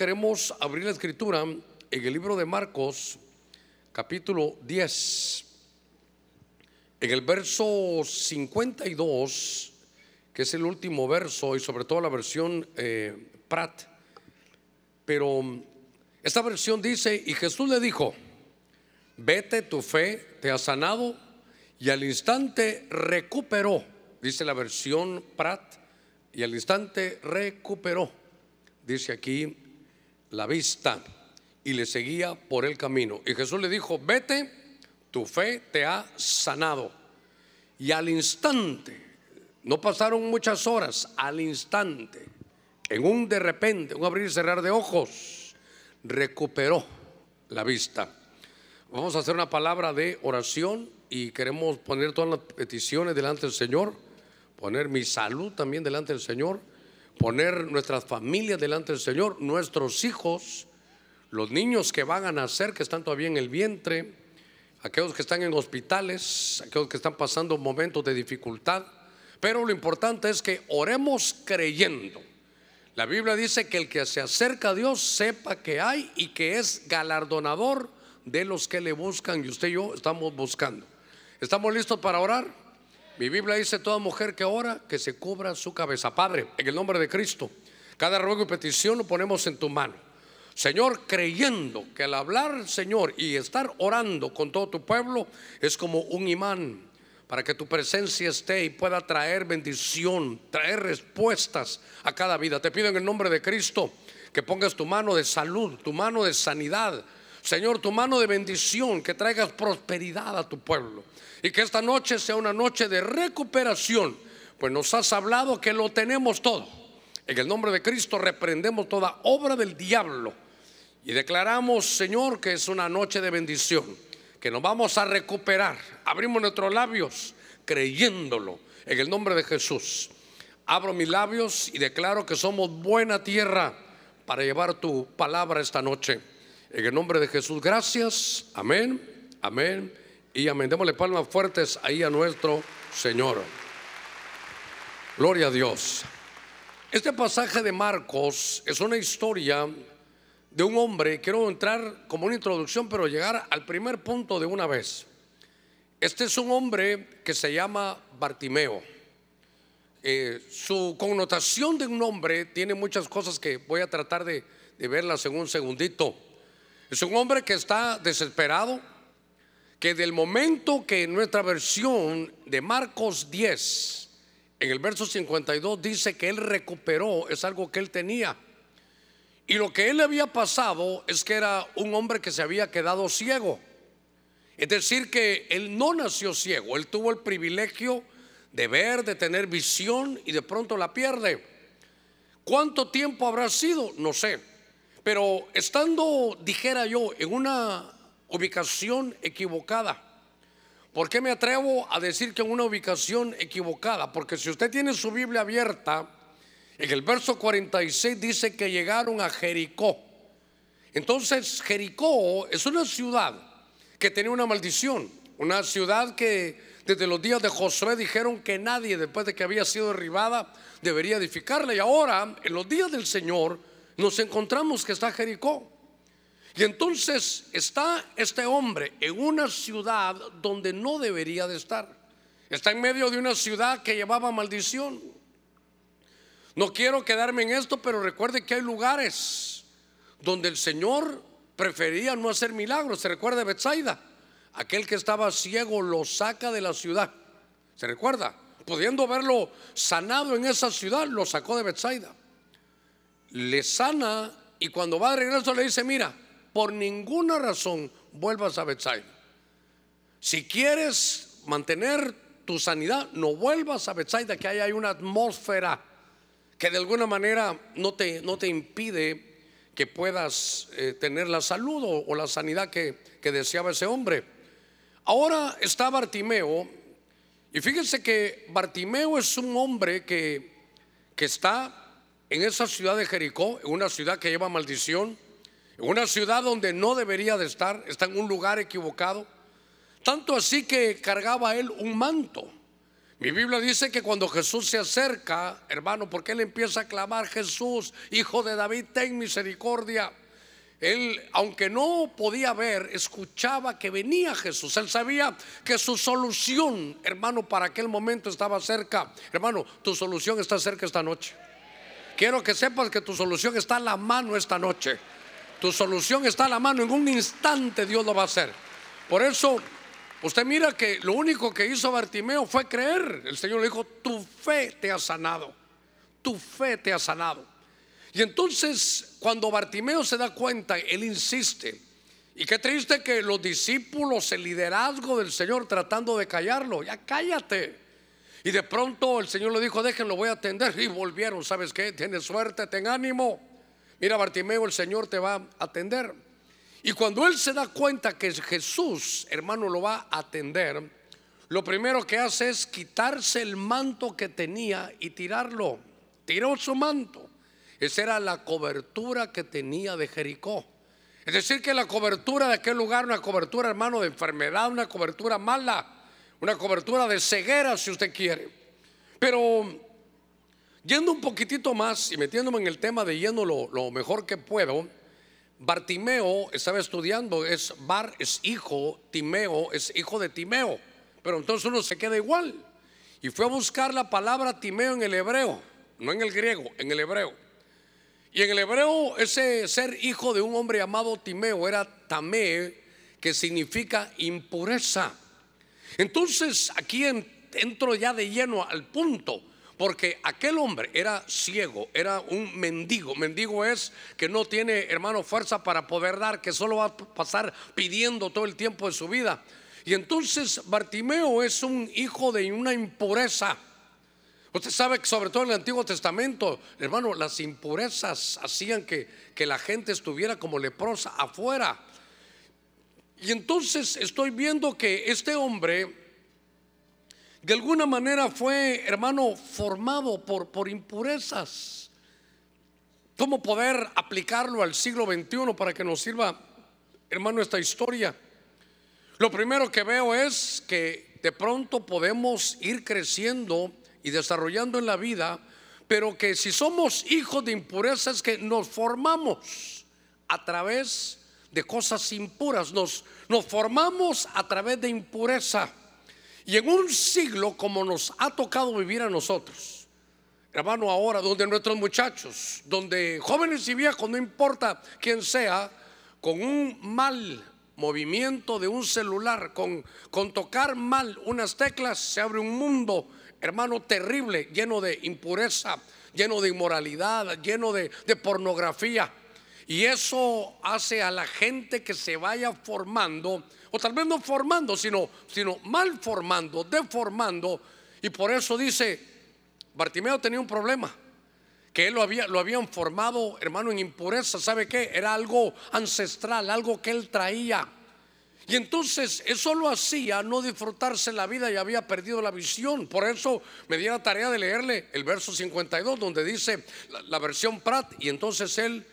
queremos abrir la escritura en el libro de Marcos, capítulo 10, en el verso 52, que es el último verso y sobre todo la versión eh, Prat. Pero esta versión dice, y Jesús le dijo, vete, tu fe te ha sanado, y al instante recuperó, dice la versión Prat, y al instante recuperó, dice aquí, la vista, y le seguía por el camino. Y Jesús le dijo, vete, tu fe te ha sanado. Y al instante, no pasaron muchas horas, al instante, en un de repente, un abrir y cerrar de ojos, recuperó la vista. Vamos a hacer una palabra de oración y queremos poner todas las peticiones delante del Señor, poner mi salud también delante del Señor, poner nuestras familias delante del Señor, nuestros hijos, los niños que van a nacer, que están todavía en el vientre, aquellos que están en hospitales, aquellos que están pasando momentos de dificultad. Pero lo importante es que oremos creyendo. La Biblia dice que el que se acerca a Dios sepa que hay y que es galardonador de los que le buscan y usted y yo estamos buscando. ¿Estamos listos para orar? Mi Biblia dice, toda mujer que ora, que se cubra su cabeza. Padre, en el nombre de Cristo, cada ruego y petición lo ponemos en tu mano. Señor, creyendo que al hablar, Señor, y estar orando con todo tu pueblo es como un imán para que tu presencia esté y pueda traer bendición, traer respuestas a cada vida. Te pido en el nombre de Cristo que pongas tu mano de salud, tu mano de sanidad, Señor, tu mano de bendición, que traigas prosperidad a tu pueblo. Y que esta noche sea una noche de recuperación, pues nos has hablado que lo tenemos todo. En el nombre de Cristo reprendemos toda obra del diablo y declaramos, Señor, que es una noche de bendición, que nos vamos a recuperar. Abrimos nuestros labios creyéndolo en el nombre de Jesús. Abro mis labios y declaro que somos buena tierra para llevar tu palabra esta noche. En el nombre de Jesús, gracias. Amén, amén y amén. Démosle palmas fuertes ahí a nuestro Señor. Gloria a Dios. Este pasaje de Marcos es una historia de un hombre. Quiero entrar como una introducción, pero llegar al primer punto de una vez. Este es un hombre que se llama Bartimeo. Eh, su connotación de un nombre tiene muchas cosas que voy a tratar de, de verlas en un segundito. Es un hombre que está desesperado, que del momento que en nuestra versión de Marcos 10, en el verso 52 dice que él recuperó, es algo que él tenía. Y lo que él le había pasado es que era un hombre que se había quedado ciego. Es decir, que él no nació ciego, él tuvo el privilegio de ver, de tener visión y de pronto la pierde. ¿Cuánto tiempo habrá sido? No sé. Pero estando, dijera yo, en una ubicación equivocada, ¿por qué me atrevo a decir que en una ubicación equivocada? Porque si usted tiene su Biblia abierta, en el verso 46 dice que llegaron a Jericó. Entonces Jericó es una ciudad que tenía una maldición, una ciudad que desde los días de Josué dijeron que nadie después de que había sido derribada debería edificarla. Y ahora, en los días del Señor, nos encontramos que está Jericó. Y entonces está este hombre en una ciudad donde no debería de estar. Está en medio de una ciudad que llevaba maldición. No quiero quedarme en esto, pero recuerde que hay lugares donde el Señor prefería no hacer milagros. Se recuerda Betsaida, aquel que estaba ciego lo saca de la ciudad. ¿Se recuerda? Pudiendo verlo sanado en esa ciudad, lo sacó de Betsaida le sana y cuando va de regreso le dice, mira, por ninguna razón vuelvas a Bethsaida. Si quieres mantener tu sanidad, no vuelvas a Bethsaida, que ahí hay una atmósfera que de alguna manera no te, no te impide que puedas eh, tener la salud o, la sanidad que, que deseaba ese hombre. Ahora está Bartimeo, y fíjense que Bartimeo es un hombre que, que está en esa ciudad de Jericó, en una ciudad que lleva maldición, en una ciudad donde no debería de estar, está en un lugar equivocado. Tanto así que cargaba él un manto. Mi Biblia dice que cuando Jesús se acerca, hermano, porque él empieza a clamar, Jesús, hijo de David, ten misericordia. Él, aunque no podía ver, escuchaba que venía Jesús. Él sabía que su solución, hermano, para aquel momento estaba cerca. Hermano, tu solución está cerca esta noche. Quiero que sepas que tu solución está a la mano esta noche. Tu solución está a la mano. En un instante Dios lo va a hacer. Por eso Usted mira que lo único que hizo Bartimeo fue creer. El Señor le dijo, tu fe te ha sanado. Tu fe te ha sanado. Y entonces cuando Bartimeo se da cuenta, él insiste. Y qué triste que los discípulos, el liderazgo del Señor tratando de callarlo, ya cállate. Y de pronto el Señor le dijo, déjenlo, voy a atender. Y volvieron, ¿sabes qué? Tienes suerte, ten ánimo. Mira, Bartimeo, el Señor te va a atender. Y cuando él se da cuenta que Jesús, hermano, lo va a atender, lo primero que hace es quitarse el manto que tenía y tirarlo. Tiró su manto. Esa era la cobertura que tenía de Jericó. Es decir, que la cobertura de aquel lugar, una cobertura, hermano, de enfermedad, una cobertura mala, una cobertura de ceguera, si usted quiere. Pero yendo un poquitito más y metiéndome en el tema de yendo lo, lo mejor que puedo, Bartimeo estaba estudiando, es Bar es hijo, Timeo es hijo de Timeo, pero entonces uno se queda igual. Y fue a buscar la palabra Timeo en el hebreo, no en el griego, en el hebreo. Y en el hebreo ese ser hijo de un hombre llamado Timeo era Tamé, que significa impureza. Entonces aquí entro ya de lleno al punto. Porque aquel hombre era ciego, era un mendigo. Mendigo es que no tiene, hermano, fuerza para poder dar, que solo va a pasar pidiendo todo el tiempo de su vida. Y entonces Bartimeo es un hijo de una impureza. Usted sabe que sobre todo en el Antiguo Testamento, hermano, las impurezas hacían que, que la gente estuviera como leprosa afuera. Y entonces estoy viendo que este hombre de alguna manera fue, hermano, formado por, por impurezas. ¿Cómo poder aplicarlo al siglo XXI para que nos sirva, hermano, esta historia? Lo primero que veo es que de pronto podemos ir creciendo y desarrollando en la vida, pero que si somos hijos de impurezas que nos formamos a través de cosas impuras, nos, nos formamos a través de impureza. Y en un siglo como nos ha tocado vivir a nosotros, hermano, ahora donde nuestros muchachos, donde jóvenes y viejos, no importa quién sea, con un mal movimiento de un celular, con, con tocar mal unas teclas, se abre un mundo, hermano, terrible, lleno de impureza, lleno de inmoralidad, lleno de, de pornografía. Y eso hace a la gente que se vaya formando o tal vez no formando, sino, sino mal formando, deformando. Y por eso dice, Bartimeo tenía un problema, que él lo, había, lo habían formado, hermano, en impureza. ¿Sabe qué? Era algo ancestral, algo que él traía. Y entonces eso lo hacía no disfrutarse la vida y había perdido la visión. Por eso me di la tarea de leerle el verso 52 donde dice la, la versión Prat. Y entonces él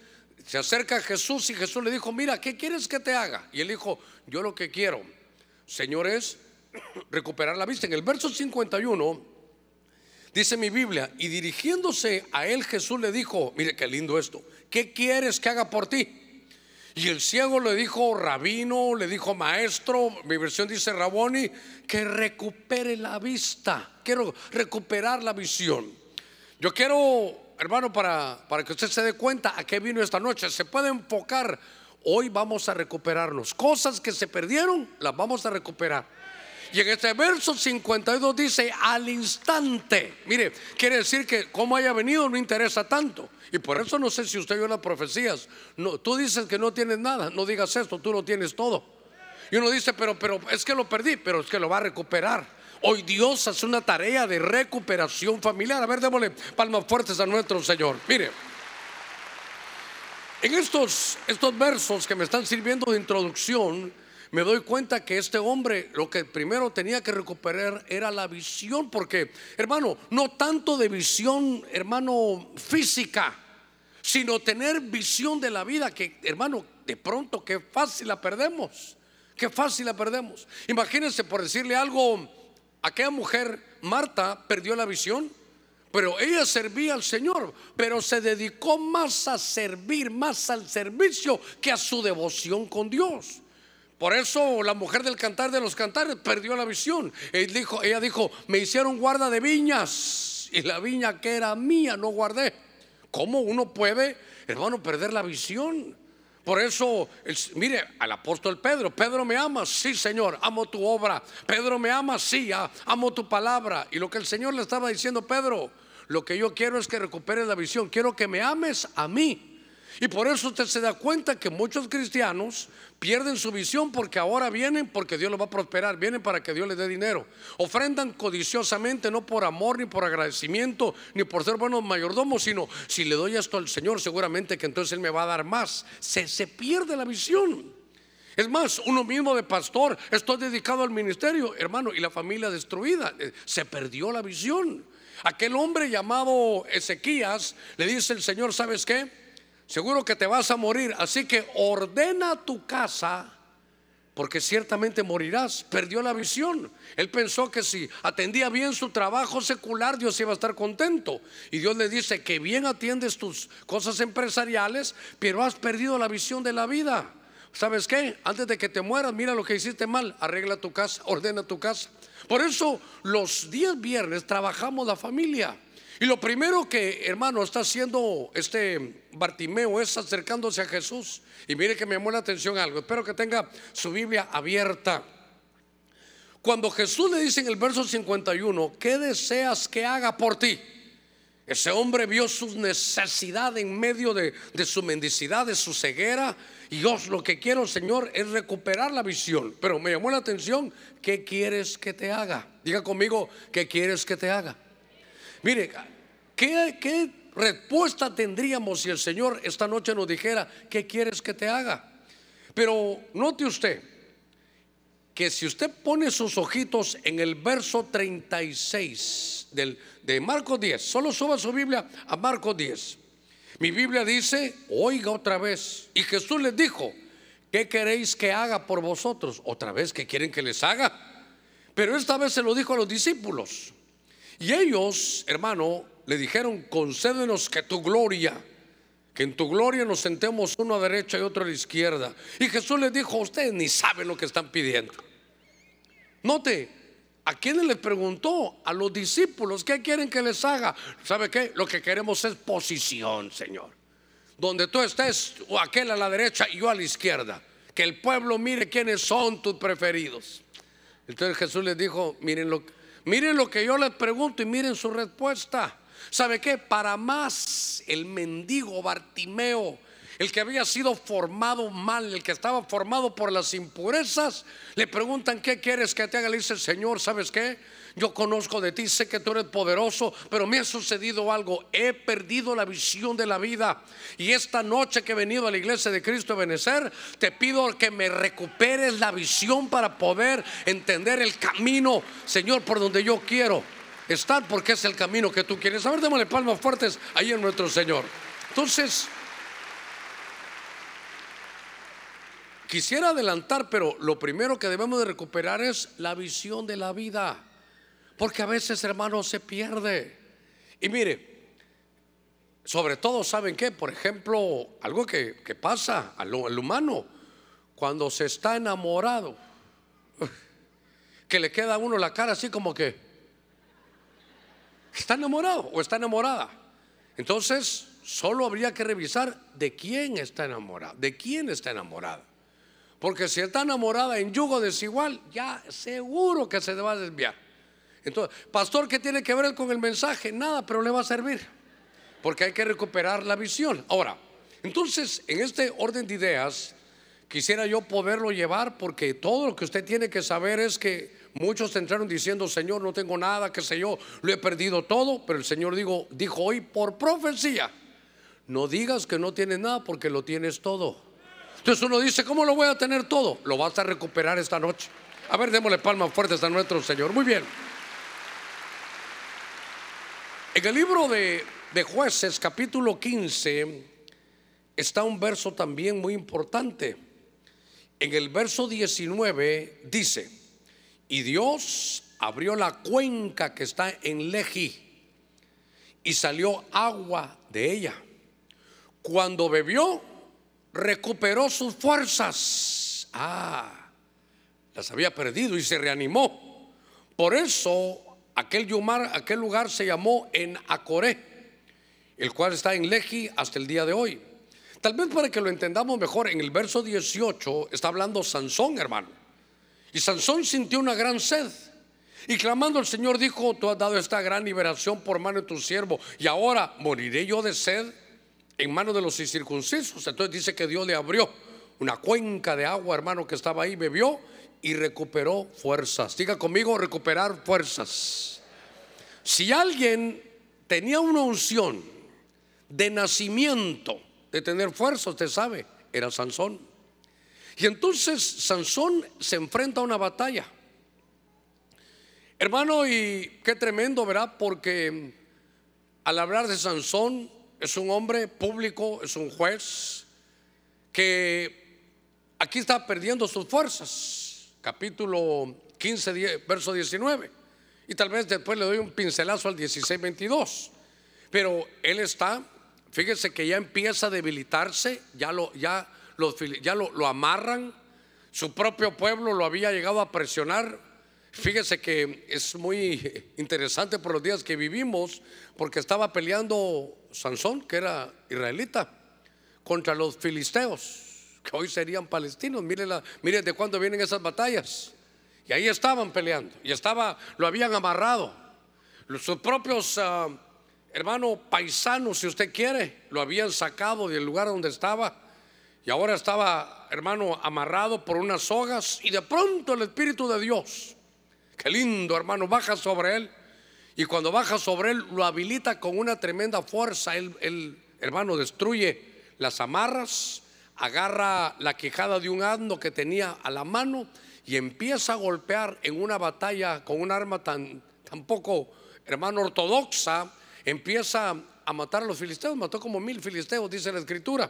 se acerca a Jesús y Jesús le dijo, mira, ¿qué quieres que te haga? Y él dijo, yo lo que quiero, Señor, es recuperar la vista. En el verso 51 dice mi Biblia, y dirigiéndose a él Jesús le dijo, mire qué lindo esto, ¿qué quieres que haga por ti? Y el ciego le dijo, rabino, le dijo, maestro, mi versión dice, raboni, que recupere la vista. Quiero recuperar la visión. Yo quiero hermano, para, para que usted se dé cuenta a qué vino esta noche, se puede enfocar. Hoy vamos a recuperarnos. Cosas que se perdieron, las vamos a recuperar. Y en este verso 52 dice al instante. Mire, quiere decir que como haya venido no interesa tanto. Y por eso no sé si usted vio las profecías. No, tú dices que no tienes nada, no digas esto, tú no tienes todo. Y uno dice, pero, pero es que lo perdí, pero es que lo va a recuperar. Hoy Dios hace una tarea de recuperación familiar. A ver, démosle palmas fuertes a nuestro Señor. Mire, en estos, estos versos que me están sirviendo de introducción, me doy cuenta que este hombre lo que primero tenía que recuperar era la visión, porque, hermano, no tanto de visión, hermano, física, sino tener visión de la vida, que, hermano, de pronto qué fácil la perdemos, qué fácil la perdemos. Imagínense por decirle algo aquella mujer, Marta, perdió la visión. Pero ella servía al Señor, pero se dedicó más a servir, más al servicio que a su devoción con Dios. Por eso la mujer del cantar de los cantares perdió la visión. Ella dijo, me hicieron guarda de viñas y la viña que era mía no guardé. ¿Cómo uno puede, hermano, perder la visión? Por eso, mire, al apóstol Pedro, Pedro me ama, sí Señor, amo tu obra. Pedro me ama, sí, amo tu palabra. Y lo que el Señor le estaba diciendo, Pedro, lo que yo quiero es que recuperes la visión, quiero que me ames a mí. Y por eso usted se da cuenta que muchos cristianos pierden su visión porque ahora vienen porque Dios los va a prosperar, vienen para que Dios les dé dinero. Ofrendan codiciosamente, no por amor, ni por agradecimiento, ni por ser buenos mayordomos, sino si le doy esto al Señor, seguramente que entonces Él me va a dar más. Se, se pierde la visión. Es más, uno mismo de pastor, estoy dedicado al ministerio, hermano, y la familia destruida. Eh, se perdió la visión. Aquel hombre llamado Ezequías le dice el Señor, ¿sabes qué? Seguro que te vas a morir, así que ordena tu casa, porque ciertamente morirás. Perdió la visión. Él pensó que si atendía bien su trabajo secular, Dios iba a estar contento. Y Dios le dice que bien atiendes tus cosas empresariales, pero has perdido la visión de la vida. ¿Sabes qué? Antes de que te mueras, mira lo que hiciste mal, arregla tu casa, ordena tu casa. Por eso los días viernes trabajamos la familia. Y lo primero que, hermano, está haciendo este Bartimeo es acercándose a Jesús. Y mire que me llamó la atención algo. Espero que tenga su Biblia abierta. Cuando Jesús le dice en el verso 51, ¿qué deseas que haga por ti? Ese hombre vio su necesidad en medio de, de su mendicidad, de su ceguera. Y yo lo que quiero, Señor, es recuperar la visión. Pero me llamó la atención, ¿qué quieres que te haga? Diga conmigo, ¿qué quieres que te haga? Mire, ¿qué, respuesta tendríamos si el Señor esta noche nos dijera, ¿qué quieres que te haga? Pero note usted que si usted pone sus ojitos en el verso 36 del, de Marcos 10, solo suba su Biblia a Marcos 10. Mi Biblia dice, oiga otra vez. Y Jesús les dijo, ¿qué queréis que haga por vosotros? Otra vez, ¿qué quieren que les haga? Pero esta vez se lo dijo a los discípulos. Y ellos, hermano, le dijeron, concédenos que tu gloria, que en tu gloria nos sentemos uno a derecha y otro a la izquierda. Y Jesús les dijo, ustedes ni saben lo que están pidiendo. Note, ¿a quiénes les preguntó? A los discípulos, ¿qué quieren que les haga? ¿Sabe qué? Lo que queremos es posición, Señor. Donde tú estés, o aquel a la derecha y yo a la izquierda. Que el pueblo mire quiénes son tus preferidos. Entonces Jesús les dijo, miren lo que Miren lo que yo les pregunto y miren su respuesta. ¿Sabe qué? Para más el mendigo Bartimeo, el que había sido formado mal, el que estaba formado por las impurezas, le preguntan, ¿qué quieres que te haga? Le dice Señor, ¿sabes qué? yo conozco de ti, sé que tú eres poderoso, pero me ha sucedido algo, he perdido la visión de la vida. Y esta noche que he venido a la iglesia de Cristo de Benecer, te pido que me recuperes la visión para poder entender el camino, Señor, por donde yo quiero estar, porque es el camino que tú quieres. A ver, démosle palmas fuertes ahí en nuestro Señor. Entonces, quisiera adelantar, pero lo primero que debemos de recuperar es la visión de la vida. Porque a veces, hermano, se pierde. Y mire, sobre todo, ¿saben qué? Por ejemplo, algo que, pasa al, humano cuando se está enamorado, que le queda a uno la cara así como que está enamorado o está enamorada. Entonces, solo habría que revisar de quién está enamorada, de quién está enamorada. Porque si está enamorada en yugo desigual, ya seguro que se va a desviar. Entonces, pastor, ¿qué tiene que ver con el mensaje? Nada, pero le va a servir. Porque hay que recuperar la visión. Ahora, entonces, en este orden de ideas, quisiera yo poderlo llevar porque todo lo que usted tiene que saber es que muchos entraron diciendo, Señor, no tengo nada, qué sé yo, lo he perdido todo, pero el Señor dijo, dijo hoy por profecía, no digas que no tienes nada porque lo tienes todo. Entonces uno dice, ¿cómo lo voy a tener todo? Lo vas a recuperar esta noche. A ver, démosle palmas fuertes a nuestro Señor. Muy bien. En el libro de, jueces capítulo 15 está un verso también muy importante. En el verso 19 dice, y Dios abrió la cuenca que está en Leji y salió agua de ella. Cuando bebió, recuperó sus fuerzas. Ah, las había perdido y se reanimó. Por eso aquel, yumar, aquel lugar se llamó en Acoré, el cual está en Leji hasta el día de hoy. Tal vez para que lo entendamos mejor, en el verso 18 está hablando Sansón, hermano. Y Sansón sintió una gran sed. Y clamando al Señor dijo, tú has dado esta gran liberación por mano de tu siervo. Y ahora moriré yo de sed en manos de los incircuncisos. Entonces dice que Dios le abrió una cuenca de agua, hermano, que estaba ahí, bebió y recuperó fuerzas. Diga conmigo, recuperar fuerzas. Si alguien tenía una unción de nacimiento, de tener fuerza, usted sabe, era Sansón. Y entonces Sansón se enfrenta a una batalla. Hermano, y qué tremendo, ¿verdad? Porque al hablar de Sansón, es un hombre público, es un juez, que aquí está perdiendo sus fuerzas. Capítulo 15, verso 19. Y tal vez después le doy un pincelazo al 16, 22. Pero él está Fíjese que ya empieza a debilitarse, ya lo, ya ya lo, amarran, su propio pueblo lo había llegado a presionar. Fíjese que es muy interesante por los días que vivimos, porque estaba peleando Sansón, que era israelita, contra los filisteos, que hoy serían palestinos. Mire, la, mire de cuándo vienen esas batallas. Y ahí estaban peleando, y estaba, lo habían amarrado. Sus propios ah, hermano paisano, si usted quiere, lo habían sacado del lugar donde estaba y ahora estaba, hermano, amarrado por unas sogas y de pronto el Espíritu de Dios, qué lindo, hermano, baja sobre él y cuando baja sobre él lo habilita con una tremenda fuerza. Él, hermano, destruye las amarras, agarra la quijada de un asno que tenía a la mano y empieza a golpear en una batalla con un arma tan, tan poco, hermano, ortodoxa empieza a matar a los filisteos, mató como mil filisteos, dice la escritura.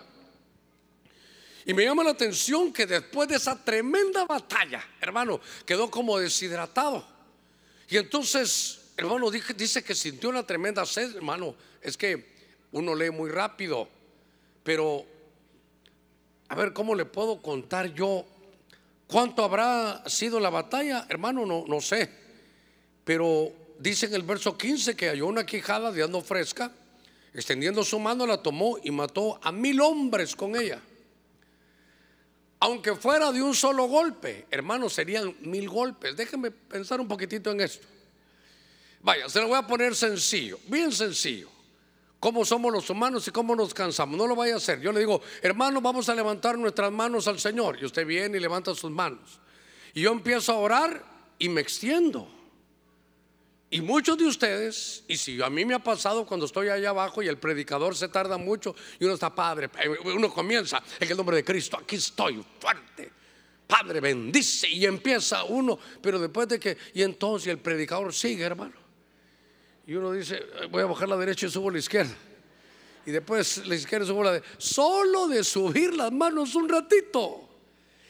Y me llama la atención que después de esa tremenda batalla, hermano, quedó como deshidratado. Y entonces, hermano, dice que sintió una tremenda sed, hermano. Es que uno lee muy rápido, pero a ver, ¿cómo le puedo contar yo cuánto habrá sido la batalla? Hermano, no, no sé. Pero dice en el verso 15 que halló una quijada de ando fresca, extendiendo su mano la tomó y mató a mil hombres con ella. Aunque fuera de un solo golpe, hermanos, serían mil golpes. Déjenme pensar un poquitito en esto. Vaya, se lo voy a poner sencillo, bien sencillo. Cómo somos los humanos y cómo nos cansamos. No lo vaya a hacer. Yo le digo, hermano, vamos a levantar nuestras manos al Señor. Y usted viene y levanta sus manos. Y yo empiezo a orar y me extiendo. Y muchos de ustedes, y si a mí me ha pasado cuando estoy allá abajo y el predicador se tarda mucho y uno está padre, eh, uno comienza en el nombre de Cristo, aquí estoy fuerte. Padre, bendice y empieza uno, pero después de que, y entonces el predicador sigue, hermano. Y uno dice, voy a bajar la derecha y subo la izquierda. Y después la izquierda y subo la derecha. Solo de subir las manos un ratito.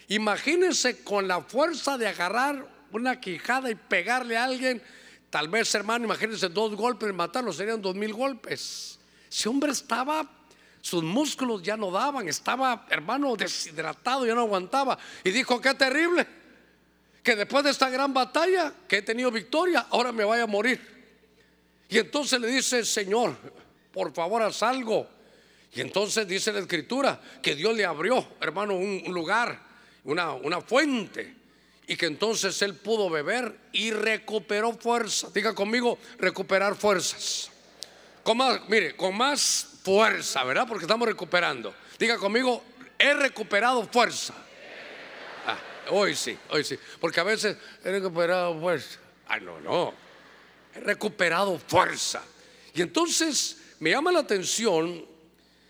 Imagínense con la fuerza de agarrar una quijada y pegarle a alguien Tal vez, hermano, imagínense dos golpes, matarlo serían dos mil golpes. Ese hombre estaba, sus músculos ya no daban, estaba, hermano, deshidratado, ya no aguantaba. Y dijo, qué terrible, que después de esta gran batalla, que he tenido victoria, ahora me vaya a morir. Y entonces le dice, Señor, por favor, haz algo. Y entonces dice la escritura que Dios le abrió, hermano, un, lugar, una, una fuente y que entonces él pudo beber y recuperó fuerza. Diga conmigo, recuperar fuerzas. Con más, mire, con más fuerza, ¿verdad? Porque estamos recuperando. Diga conmigo, he recuperado fuerza. Ah, hoy sí, hoy sí. Porque a veces he recuperado fuerza. Ay, no, no. He recuperado fuerza. Y entonces me llama la atención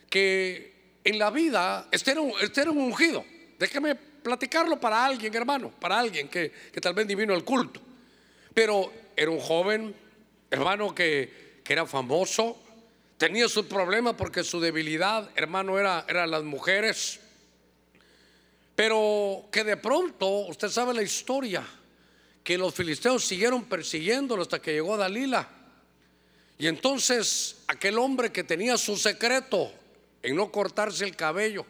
que en la vida este era un, este era un ungido. Déjeme platicarlo para alguien, hermano, para alguien que, tal vez divino el culto. Pero era un joven, hermano, que, que era famoso, tenía sus problemas porque su debilidad, hermano, era, eran las mujeres. Pero que de pronto, usted sabe la historia, que los filisteos siguieron persiguiéndolo hasta que llegó a Dalila. Y entonces aquel hombre que tenía su secreto en no cortarse el cabello,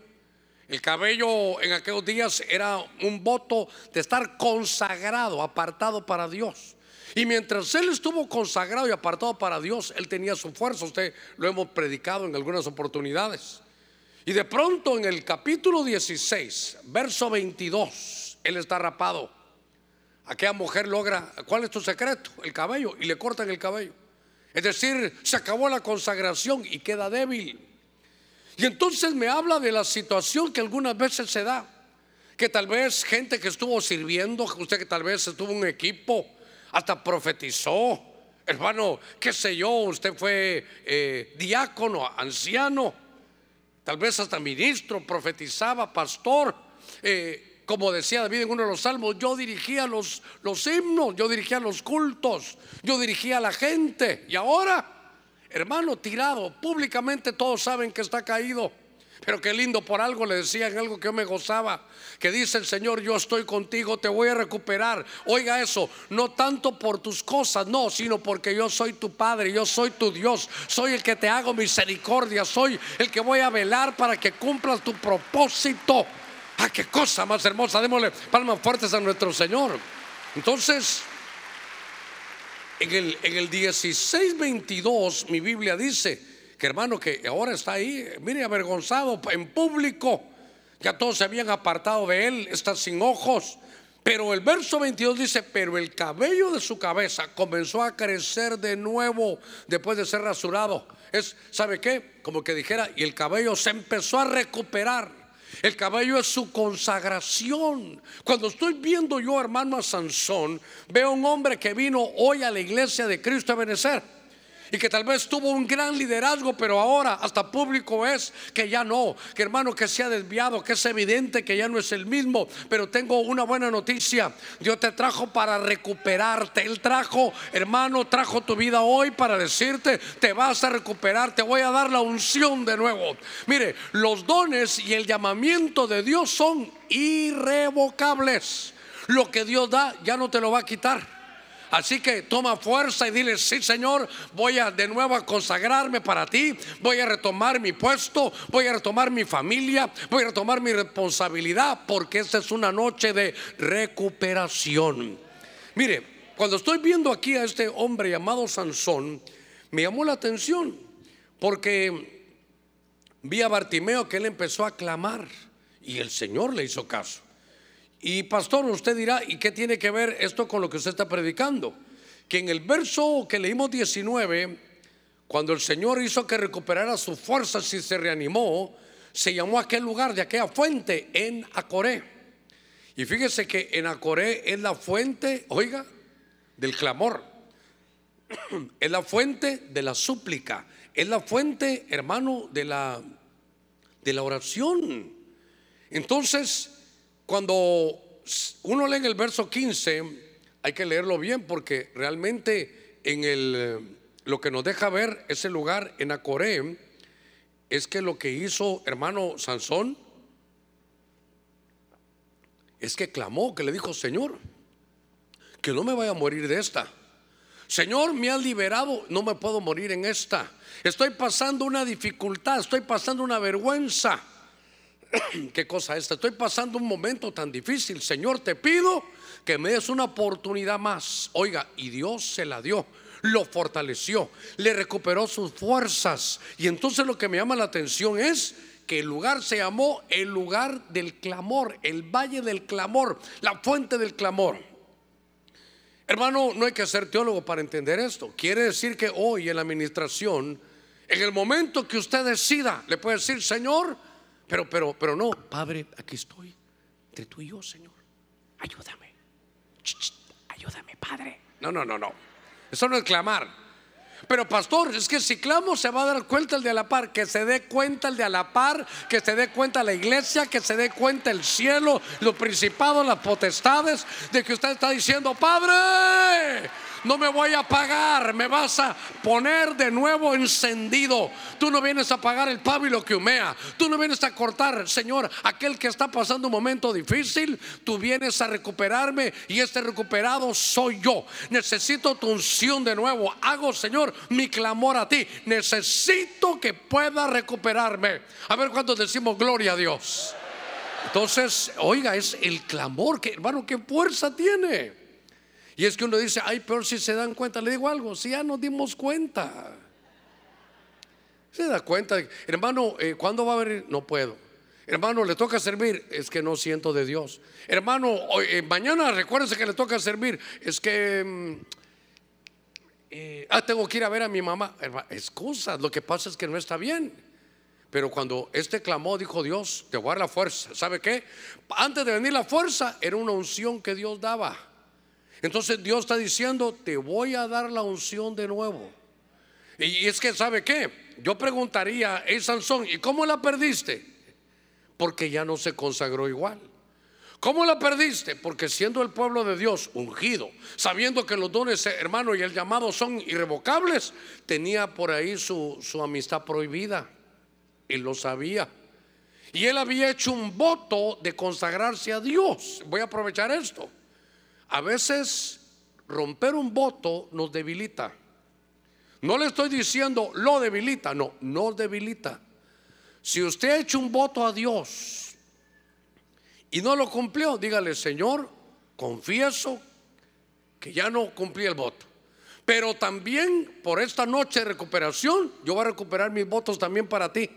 el cabello en aquellos días era un voto de estar consagrado, apartado para Dios. Y mientras él estuvo consagrado y apartado para Dios, él tenía su fuerza. Usted lo hemos predicado en algunas oportunidades. Y de pronto en el capítulo 16, verso 22, él está rapado. Aquella mujer logra, ¿cuál es tu secreto? El cabello. Y le cortan el cabello. Es decir, se acabó la consagración y queda débil. Y entonces me habla de la situación que algunas veces se da. Que tal vez gente que estuvo sirviendo, usted que tal vez estuvo en un equipo, hasta profetizó. Hermano, qué sé yo, usted fue eh, diácono, anciano tal vez hasta ministro, profetizaba, pastor. Eh, como decía David en uno de los salmos, yo dirigía los, los himnos, yo dirigía los cultos, yo dirigía a la gente. Y ahora, hermano, tirado, públicamente todos saben que está caído. Pero qué lindo, por algo le decían algo que yo me gozaba, que dice el Señor, yo estoy contigo, te voy a recuperar. Oiga eso, no tanto por tus cosas, no, sino porque yo soy tu Padre, yo soy tu Dios, soy el que te hago misericordia, soy el que voy a velar para que cumplas tu propósito. Ah, qué cosa más hermosa, démosle palmas fuertes a nuestro Señor. Entonces, en el, en el 16:22, mi Biblia dice, que hermano que ahora está ahí, mire, avergonzado en público. Ya todos se habían apartado de él, está sin ojos. Pero el verso 22 dice, pero el cabello de su cabeza comenzó a crecer de nuevo después de ser rasurado. Es, ¿sabe qué? Como que dijera, y el cabello se empezó a recuperar. El cabello es su consagración. Cuando estoy viendo yo, hermano, a Sansón, veo un hombre que vino hoy a la iglesia de Cristo a Benecer y que tal vez tuvo un gran liderazgo, pero ahora hasta público es que ya no, que hermano que se ha desviado, que es evidente que ya no es el mismo, pero tengo una buena noticia, Dios te trajo para recuperarte, Él trajo, hermano, trajo tu vida hoy para decirte, te vas a recuperar, te voy a dar la unción de nuevo. Mire, los dones y el llamamiento de Dios son irrevocables. Lo que Dios da ya no te lo va a quitar. Así que toma fuerza y dile, sí Señor, voy a de nuevo a consagrarme para ti, voy a retomar mi puesto, voy a retomar mi familia, voy a retomar mi responsabilidad, porque esta es una noche de recuperación. Mire, cuando estoy viendo aquí a este hombre llamado Sansón, me llamó la atención, porque vi a Bartimeo que él empezó a clamar y el Señor le hizo caso. Y pastor, usted dirá, ¿y qué tiene que ver esto con lo que usted está predicando? Que en el verso que leímos 19, cuando el Señor hizo que recuperara sus fuerzas y se reanimó, se llamó aquel lugar de aquella fuente en Acoré. Y fíjese que en Acoré es la fuente, oiga, del clamor. Es la fuente de la súplica. Es la fuente, hermano, de la, de la oración. Entonces, cuando uno lee en el verso 15, hay que leerlo bien porque realmente en el, lo que nos deja ver ese lugar en Acoré es que lo que hizo hermano Sansón es que clamó, que le dijo, Señor, que no me vaya a morir de esta. Señor, me has liberado, no me puedo morir en esta. Estoy pasando una dificultad, estoy pasando una vergüenza. qué cosa esta. Estoy pasando un momento tan difícil. Señor, te pido que me des una oportunidad más. Oiga, y Dios se la dio. Lo fortaleció, le recuperó sus fuerzas. Y entonces lo que me llama la atención es que el lugar se llamó el lugar del clamor, el valle del clamor, la fuente del clamor. Hermano, no hay que ser teólogo para entender esto. Quiere decir que hoy en la administración, en el momento que usted decida, le puede decir, Señor, pero, pero, pero no, Padre, aquí estoy, entre tú y yo, Señor. Ayúdame. ayúdame, Padre. No, no, no, no. Eso no es clamar. Pero pastor, es que si clamo se va a dar cuenta el de a la par, que se dé cuenta el de a la par, que se dé cuenta la iglesia, que se dé cuenta el cielo, los principados, las potestades, de que usted está diciendo, Padre, No me voy a apagar, me vas a poner de nuevo encendido. Tú no vienes a apagar el pábilo que humea. Tú no vienes a cortar, Señor, aquel que está pasando un momento difícil. Tú vienes a recuperarme y este recuperado soy yo. Necesito tu unción de nuevo. Hago, Señor, mi clamor a ti. Necesito que pueda recuperarme. A ver cuántos decimos gloria a Dios. Entonces, oiga, es el clamor que, hermano, qué fuerza tiene. Y es que uno dice, ay, pero si se dan cuenta, le digo algo, si ya nos dimos cuenta. Se da cuenta, hermano, eh, ¿cuándo va a venir? No puedo. Hermano, le toca servir, es que no siento de Dios. Hermano, eh, mañana recuérdese que le toca servir, es que mm, eh, ah, tengo que ir a ver a mi mamá. Es cosa, lo que pasa es que no está bien. Pero cuando este clamó, dijo Dios, te voy a dar la fuerza. ¿Sabe qué? Antes de venir la fuerza, era una unción que Dios daba. Entonces Dios está diciendo, te voy a dar la unción de nuevo. Y es que, ¿sabe qué? Yo preguntaría, hey Sansón, ¿y cómo la perdiste? Porque ya no se consagró igual. ¿Cómo la perdiste? Porque siendo el pueblo de Dios ungido, sabiendo que los dones, hermano, y el llamado son irrevocables, tenía por ahí su, su amistad prohibida. Él lo sabía. Y él había hecho un voto de consagrarse a Dios. Voy a aprovechar esto. A veces romper un voto nos debilita. No le estoy diciendo lo debilita, no, no debilita. Si usted ha hecho un voto a Dios y no lo cumplió, dígale, Señor, confieso que ya no cumplí el voto. Pero también por esta noche de recuperación, yo voy a recuperar mis votos también para ti.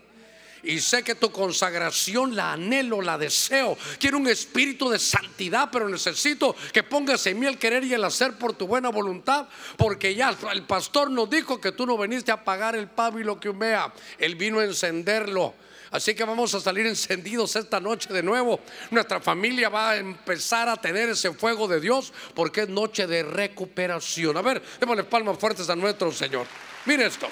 Y sé que tu consagración la anhelo, la deseo. Quiero un espíritu de santidad, pero necesito que pongas en mí el querer y el hacer por tu buena voluntad. Porque ya el pastor nos dijo que tú no viniste a apagar el pábilo que humea, él vino a encenderlo. Así que vamos a salir encendidos esta noche de nuevo. Nuestra familia va a empezar a tener ese fuego de Dios porque es noche de recuperación. A ver, démosle palmas fuertes a nuestro Señor. Mire esto.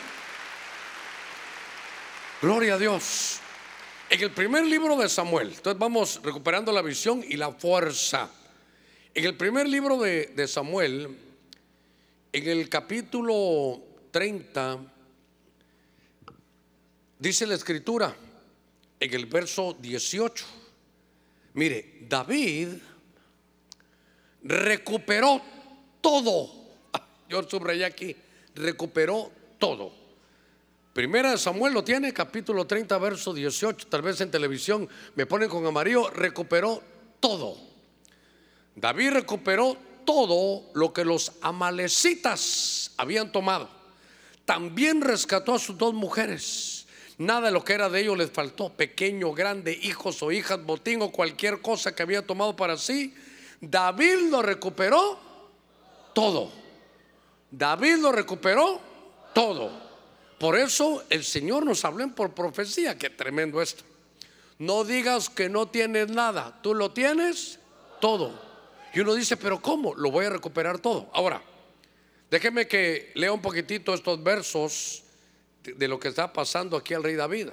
Gloria a Dios. En el primer libro de Samuel, entonces vamos recuperando la visión y la fuerza. En el primer libro de, de Samuel, en el capítulo 30, dice la escritura, en el verso 18, mire, David recuperó todo. Yo subrayé aquí, recuperó todo. Primera de Samuel lo tiene, capítulo 30, verso 18. Tal vez en televisión me ponen con amarillo. Recuperó todo. David recuperó todo lo que los amalecitas habían tomado. También rescató a sus dos mujeres. Nada de lo que era de ellos les faltó. Pequeño, grande, hijos o hijas, botín o cualquier cosa que había tomado para sí. David lo recuperó todo. David lo recuperó todo. Por eso el Señor nos habló por profecía, que tremendo esto. No digas que no tienes nada, tú lo tienes todo. Y uno dice, pero ¿cómo? Lo voy a recuperar todo. Ahora, déjeme que lea un poquitito estos versos de, lo que está pasando aquí al rey David.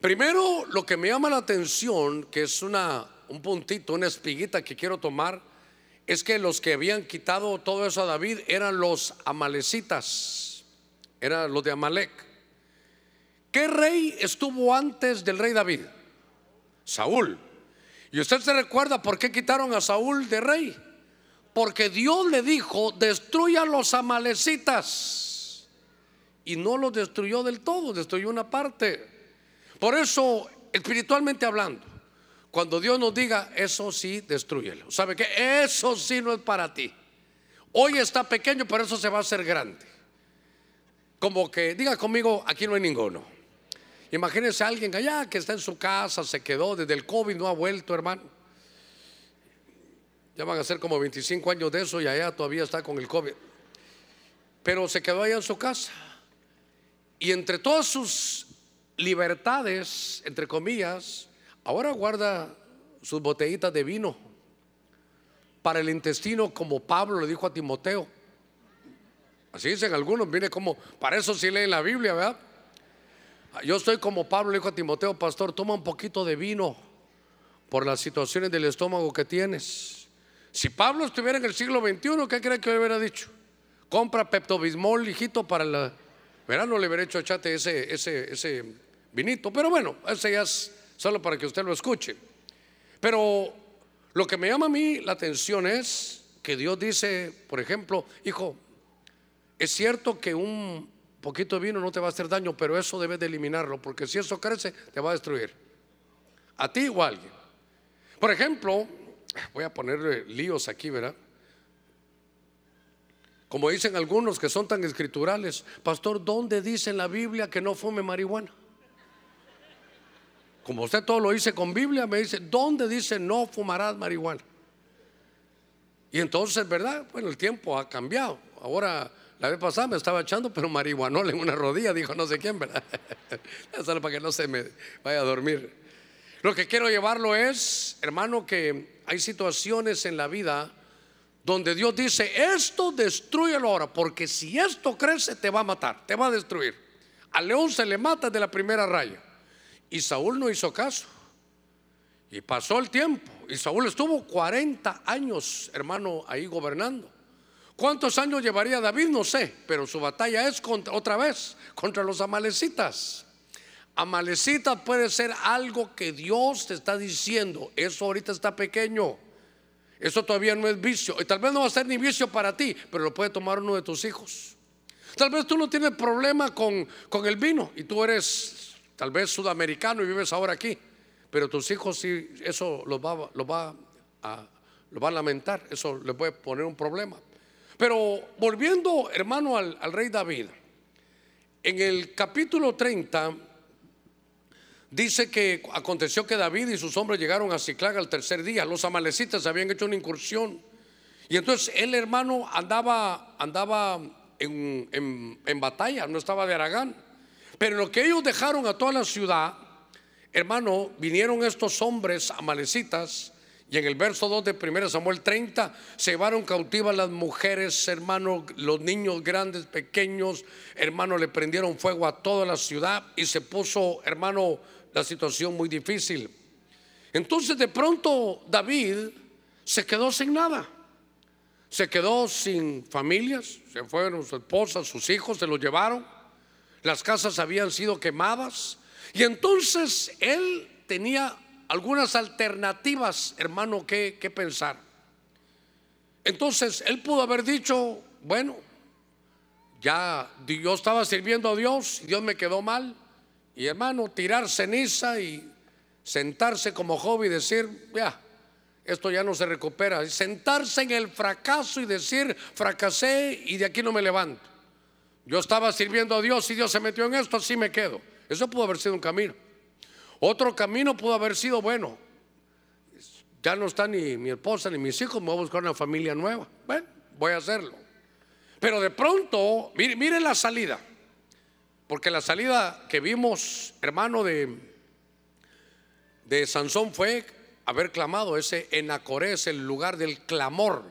Primero, lo que me llama la atención, que es una, un puntito, una espiguita que quiero tomar, es que los que habían quitado todo eso a David eran los amalecitas era lo de Amalek. ¿Qué rey estuvo antes del rey David? Saúl. ¿Y usted se recuerda por qué quitaron a Saúl de rey? Porque Dios le dijo, destruya a los amalecitas. Y no los destruyó del todo, destruyó una parte. Por eso, espiritualmente hablando, cuando Dios nos diga, eso sí, destruyelo. ¿Sabe qué? Eso sí no es para ti. Hoy está pequeño, pero eso se va a hacer grande como que, diga conmigo, aquí no hay ninguno. Imagínense a alguien allá que está en su casa, se quedó desde el COVID, no ha vuelto, hermano. Ya van a ser como 25 años de eso y allá todavía está con el COVID. Pero se quedó allá en su casa. Y entre todas sus libertades, entre comillas, ahora guarda sus botellitas de vino para el intestino, como Pablo le dijo a Timoteo. Así dicen algunos, mire como, para eso sí leen la Biblia, ¿verdad? Yo estoy como Pablo dijo a Timoteo, pastor, toma un poquito de vino por las situaciones del estómago que tienes. Si Pablo estuviera en el siglo XXI, ¿qué cree que le hubiera dicho? Compra Pepto-Bismol, hijito, para la... Verano le hubiera hecho a Chate ese, ese, ese vinito. Pero bueno, ese ya es solo para que usted lo escuche. Pero lo que me llama a mí la atención es que Dios dice, por ejemplo, hijo, es cierto que un poquito de vino no te va a hacer daño, pero eso debes de eliminarlo, porque si eso crece, te va a destruir. A ti o a alguien. Por ejemplo, voy a poner líos aquí, ¿verdad? Como dicen algunos que son tan escriturales, pastor, ¿dónde dice en la Biblia que no fume marihuana? Como usted todo lo dice con Biblia, me dice, ¿dónde dice no fumarás marihuana? Y entonces, ¿verdad? Bueno, el tiempo ha cambiado. Ahora, la vez pasada me estaba echando, pero marihuanol en una rodilla, dijo no sé quién, ¿verdad? Solo para que no se me vaya a dormir. Lo que quiero llevarlo es, hermano, que hay situaciones en la vida donde Dios dice, esto destruyelo ahora, porque si esto crece te va a matar, te va a destruir. Al león se le mata de la primera raya. Y Saúl no hizo caso. Y pasó el tiempo. Y Saúl estuvo 40 años, hermano, ahí gobernando. ¿Cuántos años llevaría David? No sé, pero su batalla es contra, otra vez contra los amalecitas. Amalecitas puede ser algo que Dios te está diciendo. Eso ahorita está pequeño. Eso todavía no es vicio. Y tal vez no va a ser ni vicio para ti, pero lo puede tomar uno de tus hijos. Tal vez tú no tienes problema con, con el vino y tú eres tal vez sudamericano y vives ahora aquí, pero tus hijos sí, eso los va, lo va, a, lo va a lamentar, eso le puede poner un problema. Pero volviendo, hermano, al, rey David, en el capítulo 30 dice que aconteció que David y sus hombres llegaron a Ciclag al tercer día, los amalecitas habían hecho una incursión. Y entonces el hermano andaba, andaba en, en, en batalla, no estaba de Aragán. Pero lo que ellos dejaron a toda la ciudad, hermano, vinieron estos hombres amalecitas. Y en el verso 2 de 1 Samuel 30 se llevaron cautivas las mujeres, hermano, los niños grandes, pequeños, hermano, le prendieron fuego a toda la ciudad y se puso, hermano, la situación muy difícil. Entonces de pronto David se quedó sin nada. Se quedó sin familias, se fueron su esposa, sus hijos, se los llevaron las casas habían sido quemadas y entonces él tenía algunas alternativas, hermano, que, pensar. Entonces él pudo haber dicho, bueno, ya yo estaba sirviendo a Dios y Dios me quedó mal. Y hermano, tirar ceniza y sentarse como joven y decir, ya, esto ya no se recupera. Sentarse en el fracaso y decir, fracasé y de aquí no me levanto. Yo estaba sirviendo a Dios y Dios se metió en esto, así me quedo. Eso pudo haber sido un camino. Otro camino pudo haber sido, bueno, ya no está ni mi esposa ni mis hijos, me voy a buscar una familia nueva. Bueno, voy a hacerlo. Pero de pronto, mire, la salida. Porque la salida que vimos, hermano, de, de Sansón fue haber clamado ese Enacorés, el lugar del clamor.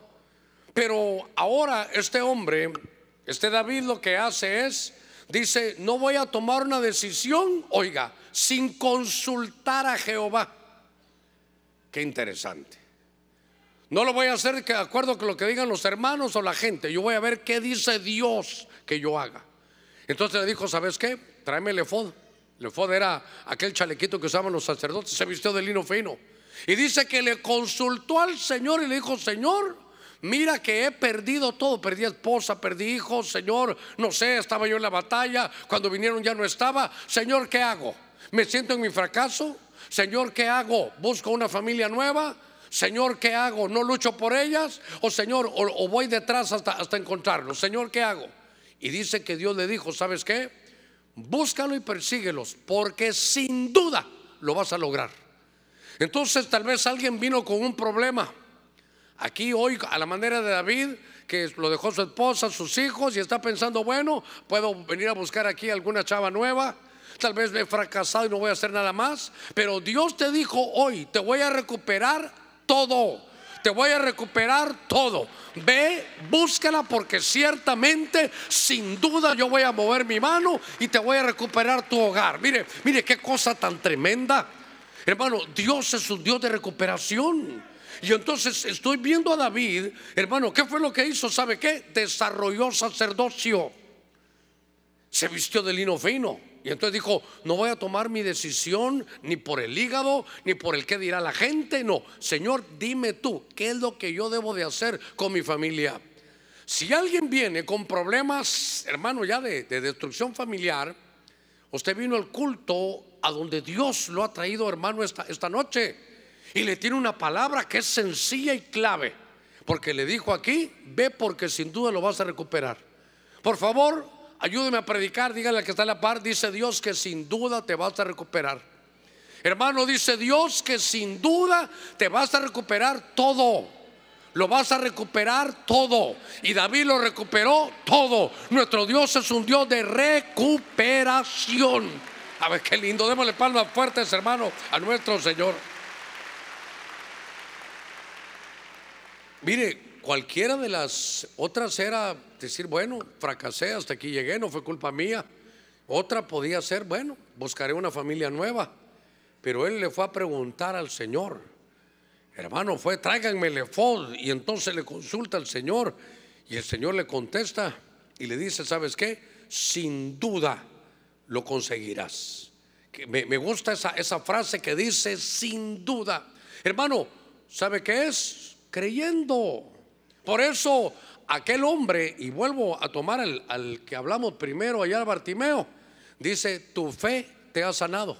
Pero ahora este hombre este David lo que hace es, dice, no voy a tomar una decisión, oiga, sin consultar a Jehová. Qué interesante. No lo voy a hacer de acuerdo con lo que digan los hermanos o la gente. Yo voy a ver qué dice Dios que yo haga. Entonces le dijo, ¿sabes qué? Tráeme el efod. El efod era aquel chalequito que usaban los sacerdotes. Se vistió de lino fino. Y dice que le consultó al Señor y le dijo, Señor, Mira que he perdido todo, perdí esposa, perdí hijos, Señor, no sé, estaba yo en la batalla, cuando vinieron ya no estaba, Señor, ¿qué hago? ¿Me siento en mi fracaso? Señor, ¿qué hago? ¿Busco una familia nueva? Señor, ¿qué hago? ¿No lucho por ellas? O Señor, o, voy detrás hasta, hasta encontrarlos. Señor, ¿qué hago? Y dice que Dios le dijo, ¿sabes qué? Búscalo y persíguelos, porque sin duda lo vas a lograr. Entonces tal vez alguien vino con un problema Aquí hoy, a la manera de David, que lo dejó su esposa, sus hijos, y está pensando, bueno, puedo venir a buscar aquí alguna chava nueva. Tal vez me he fracasado y no voy a hacer nada más. Pero Dios te dijo hoy, te voy a recuperar todo. Te voy a recuperar todo. Ve, búscala porque ciertamente, sin duda, yo voy a mover mi mano y te voy a recuperar tu hogar. Mire, mire qué cosa tan tremenda. Hermano, Dios es un Dios de recuperación. Y entonces estoy viendo a David, hermano, ¿qué fue lo que hizo? ¿Sabe qué? Desarrolló sacerdocio. Se vistió de lino fino. Y entonces dijo, no voy a tomar mi decisión ni por el hígado, ni por el que dirá la gente. No, Señor, dime tú, ¿qué es lo que yo debo de hacer con mi familia? Si alguien viene con problemas, hermano, ya de, destrucción familiar, usted vino al culto a donde Dios lo ha traído, hermano, esta, esta noche. Y le tiene una palabra que es sencilla y clave. Porque le dijo aquí, ve porque sin duda lo vas a recuperar. Por favor, ayúdeme a predicar, dígale al que está a la par, dice Dios que sin duda te vas a recuperar. Hermano, dice Dios que sin duda te vas a recuperar todo. Lo vas a recuperar todo. Y David lo recuperó todo. Nuestro Dios es un Dios de recuperación. A ver qué lindo. Démosle palmas fuertes, hermano, a nuestro Señor. Mire, Cualquiera de las otras era decir, bueno, fracasé, hasta aquí llegué, no fue culpa mía. Otra podía ser, bueno, buscaré una familia nueva. Pero él le fue a preguntar al Señor. Hermano, fue, tráiganme el efod. Y entonces le consulta al Señor. Y el Señor le contesta y le dice, ¿sabes qué? Sin duda lo conseguirás. Me, me gusta esa, esa frase que dice, sin duda. Hermano, ¿sabe qué es? Creyendo. Por eso aquel hombre, y vuelvo a tomar al, que hablamos primero allá, Bartimeo, dice, tu fe te ha sanado.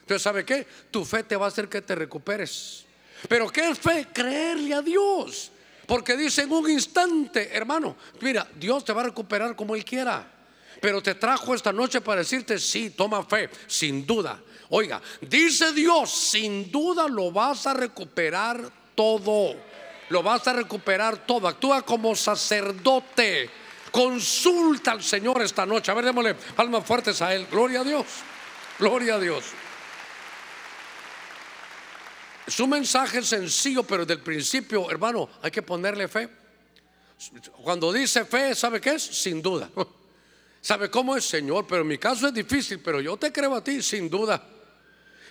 Entonces, ¿sabe qué? Tu fe te va a hacer que te recuperes. Pero ¿qué es fe? Creerle a Dios. Porque dice en un instante, hermano, mira, Dios te va a recuperar como Él quiera. Pero te trajo esta noche para decirte, sí, toma fe, sin duda. Oiga, dice Dios, sin duda lo vas a recuperar todo lo vas a recuperar todo. Actúa como sacerdote. Consulta al Señor esta noche. A ver, démosle palmas fuertes a Él. Gloria a Dios. Gloria a Dios. Es un mensaje sencillo, pero desde el principio, hermano, hay que ponerle fe. Cuando dice fe, ¿sabe qué es? Sin duda. ¿Sabe cómo es, Señor? Pero en mi caso es difícil, pero yo te creo a ti, sin duda.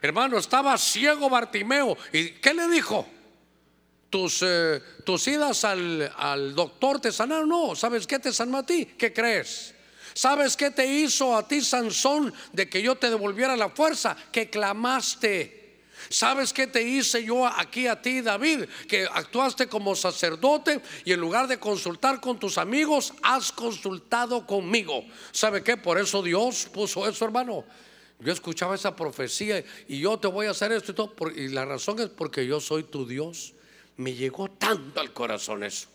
Hermano, estaba ciego Bartimeo. ¿Y qué le dijo? Tus, eh, tus idas al, al, doctor te sanaron. No, ¿sabes qué te sanó a ti? ¿Qué crees? ¿Sabes qué te hizo a ti Sansón de que yo te devolviera la fuerza? Que clamaste. ¿Sabes qué te hice yo aquí a ti, David? Que actuaste como sacerdote y en lugar de consultar con tus amigos, has consultado conmigo. ¿Sabe qué? Por eso Dios puso eso, hermano. Yo escuchaba esa profecía y yo te voy a hacer esto y todo. Y la razón es porque yo soy tu Dios me llegó tanto al corazón eso.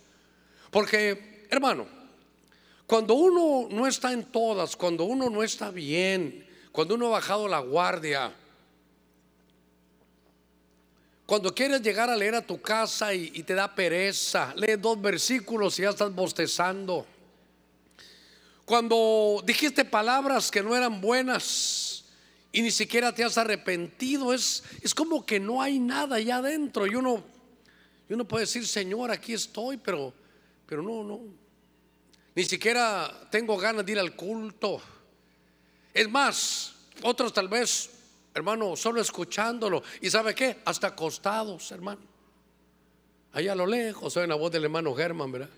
Porque, hermano, cuando uno no está en todas, cuando uno no está bien, cuando uno ha bajado la guardia, cuando quieres llegar a leer a tu casa y, te da pereza, lee dos versículos y ya estás bostezando. Cuando dijiste palabras que no eran buenas y ni siquiera te has arrepentido, es, es como que no hay nada allá adentro y uno y uno puede decir, Señor, aquí estoy, pero, pero no, no. Ni siquiera tengo ganas de ir al culto. Es más, otros tal vez, hermano, solo escuchándolo. ¿Y sabe qué? Hasta acostados, hermano. Allá a lo lejos, oyen la voz del hermano Germán, ¿verdad?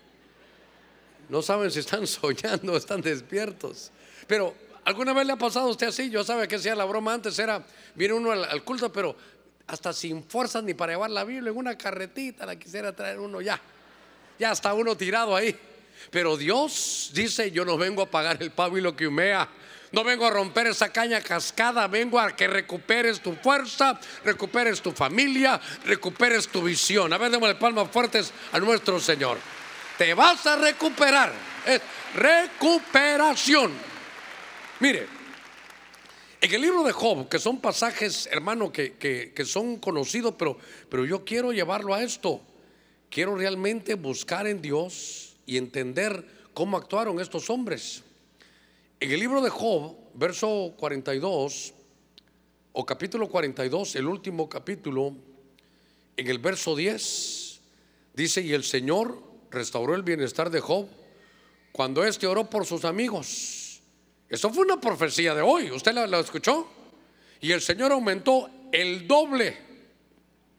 No saben si están soñando están despiertos. Pero alguna vez le ha pasado a usted así. Yo sabe que sea la broma antes era, viene uno al culto, pero hasta sin fuerzas ni para llevar la Biblia en una carretita, la quisiera traer uno ya. Ya está uno tirado ahí. Pero Dios dice, yo no vengo a pagar el pavo que humea. No vengo a romper esa caña cascada, vengo a que recuperes tu fuerza, recuperes tu familia, recuperes tu visión. A ver, démosle palmas fuertes a nuestro Señor. Te vas a recuperar. Es recuperación. Mire, en el libro de Job, que son pasajes, hermano, que, son conocidos, pero, pero yo quiero llevarlo a esto. Quiero realmente buscar en Dios y entender cómo actuaron estos hombres. En el libro de Job, verso 42, o capítulo 42, el último capítulo, en el verso 10, dice, y el Señor restauró el bienestar de Job cuando éste oró por sus amigos eso fue una profecía de hoy. ¿Usted la, escuchó? Y el Señor aumentó el doble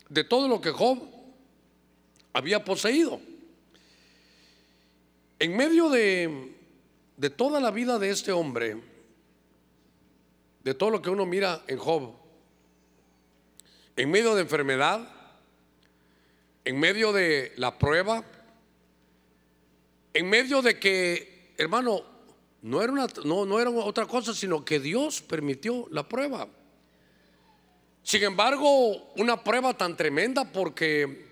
de todo lo que Job había poseído. En medio de, de toda la vida de este hombre, de todo lo que uno mira en Job, en medio de enfermedad, en medio de la prueba, en medio de que, hermano, no era, una, no, no era otra cosa, sino que Dios permitió la prueba. Sin embargo, una prueba tan tremenda porque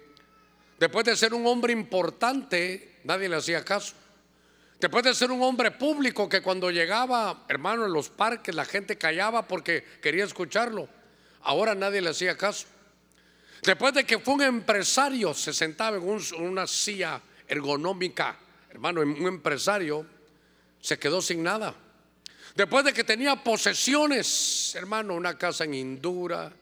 después de ser un hombre importante, nadie le hacía caso. Después de ser un hombre público que cuando llegaba, hermano, en los parques la gente callaba porque quería escucharlo. Ahora nadie le hacía caso. Después de que fue un empresario, se sentaba en una silla ergonómica, hermano, un empresario se quedó sin nada. Después de que tenía posesiones, hermano, una casa en Indura,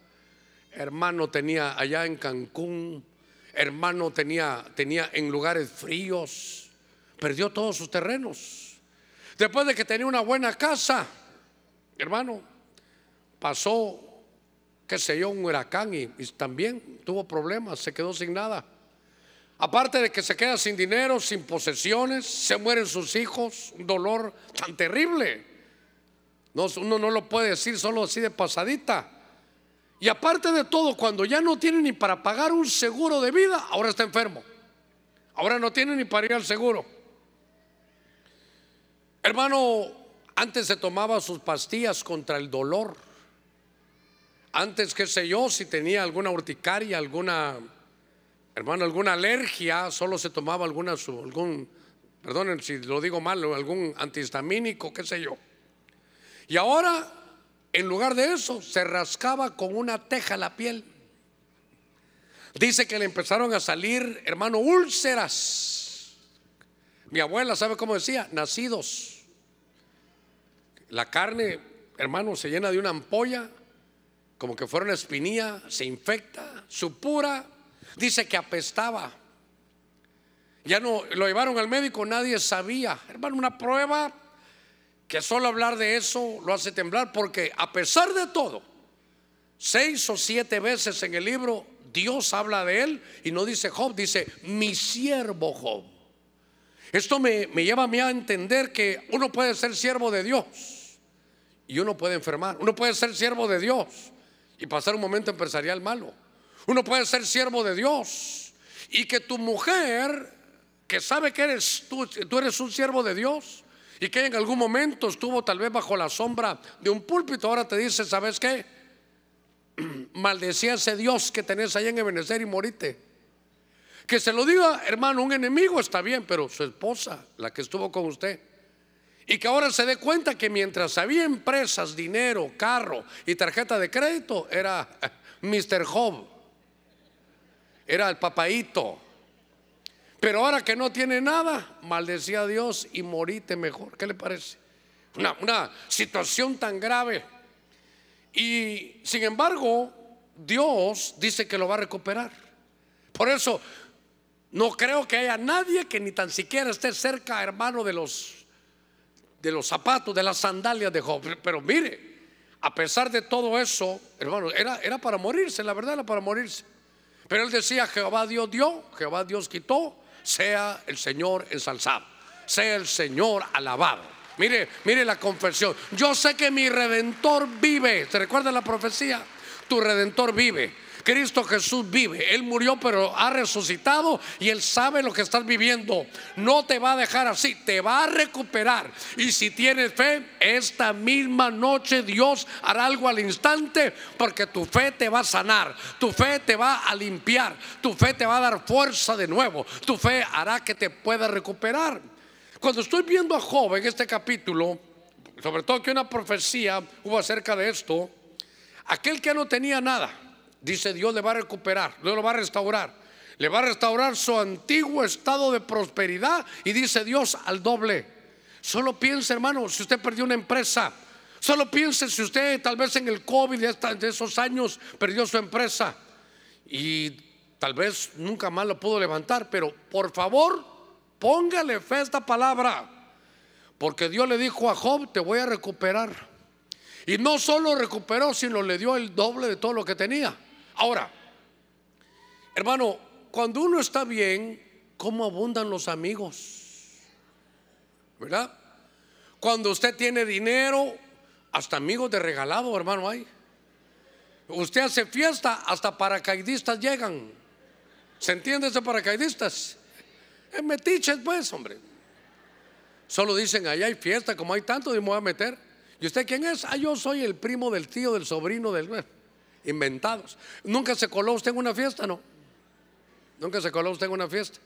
hermano tenía allá en Cancún, hermano tenía, tenía en lugares fríos, perdió todos sus terrenos. Después de que tenía una buena casa, hermano, pasó, qué sé yo, un huracán y, también tuvo problemas, se quedó sin nada. Aparte de que se queda sin dinero, sin posesiones, se mueren sus hijos, un dolor tan terrible. No, uno no lo puede decir solo así de pasadita. Y aparte de todo, cuando ya no tiene ni para pagar un seguro de vida, ahora está enfermo. Ahora no tiene ni para ir al seguro. Hermano, antes se tomaba sus pastillas contra el dolor. Antes, qué sé yo, si tenía alguna urticaria, alguna, hermano, alguna alergia, solo se tomaba alguna, algún, perdonen si lo digo mal, algún antihistamínico, qué sé yo. Y ahora, en lugar de eso, se rascaba con una teja la piel. Dice que le empezaron a salir, hermano, úlceras mi abuela, ¿sabe cómo decía? Nacidos. La carne, hermano, se llena de una ampolla, como que fuera una espinilla, se infecta, supura. Dice que apestaba. Ya no lo llevaron al médico, nadie sabía. Hermano, una prueba que solo hablar de eso lo hace temblar, porque a pesar de todo, seis o siete veces en el libro Dios habla de él y no dice Job, dice mi siervo Job. Esto me, lleva a mí a entender que uno puede ser siervo de Dios y uno puede enfermar. Uno puede ser siervo de Dios y pasar un momento empresarial malo. Uno puede ser siervo de Dios y que tu mujer, que sabe que eres tú, tú eres un siervo de Dios y que en algún momento estuvo tal vez bajo la sombra de un púlpito, ahora te dice, ¿sabes qué? Maldecía ese Dios que tenés ahí en Ebenezer y morite. Que se lo diga, hermano, un enemigo está bien, pero su esposa, la que estuvo con usted, y que ahora se dé cuenta que mientras había empresas, dinero, carro y tarjeta de crédito, era Mr. Job, era el papaito. Pero ahora que no tiene nada, maldecía a Dios y morite mejor. ¿Qué le parece? Una, una situación tan grave. Y sin embargo, Dios dice que lo va a recuperar. Por eso no creo que haya nadie que ni tan siquiera esté cerca, hermano, de los de los zapatos, de las sandalias de Job. Pero mire, a pesar de todo eso, hermano, era, era para morirse, la verdad era para morirse. Pero él decía, Jehová Dios dio, Jehová Dios quitó, sea el Señor ensalzado, sea el Señor alabado. Mire, mire la confesión. Yo sé que mi redentor vive. ¿Se recuerda la profecía? Tu redentor vive. Cristo Jesús vive. Él murió pero ha resucitado y Él sabe lo que estás viviendo. No te va a dejar así, te va a recuperar. Y si tienes fe, esta misma noche Dios hará algo al instante porque tu fe te va a sanar, tu fe te va a limpiar, tu fe te va a dar fuerza de nuevo, tu fe hará que te pueda recuperar. Cuando estoy viendo a Job en este capítulo, sobre todo que una profecía hubo acerca de esto, aquel que no tenía nada, dice Dios le va a recuperar, Dios lo va a restaurar. Le va a restaurar su antiguo estado de prosperidad y dice Dios al doble. Solo piense, hermano, si usted perdió una empresa, solo piense si usted tal vez en el COVID de esos años perdió su empresa y tal vez nunca más lo pudo levantar, pero por favor, póngale fe a esta palabra, porque Dios le dijo a Job, te voy a recuperar. Y no solo recuperó, sino le dio el doble de todo lo que tenía. Ahora, hermano, cuando uno está bien, ¿cómo abundan los amigos? ¿Verdad? Cuando usted tiene dinero, hasta amigos de regalado, hermano, hay. Usted hace fiesta, hasta paracaidistas llegan. ¿Se entiende ese paracaidistas? Es metiches, pues, hombre. Solo dicen, allá hay fiesta, como hay tanto, y me voy a meter. ¿Y usted quién es? Ah, yo soy el primo del tío, del sobrino, del... Inventados. ¿Nunca se coló usted en una fiesta? No. ¿Nunca se coló usted en una fiesta?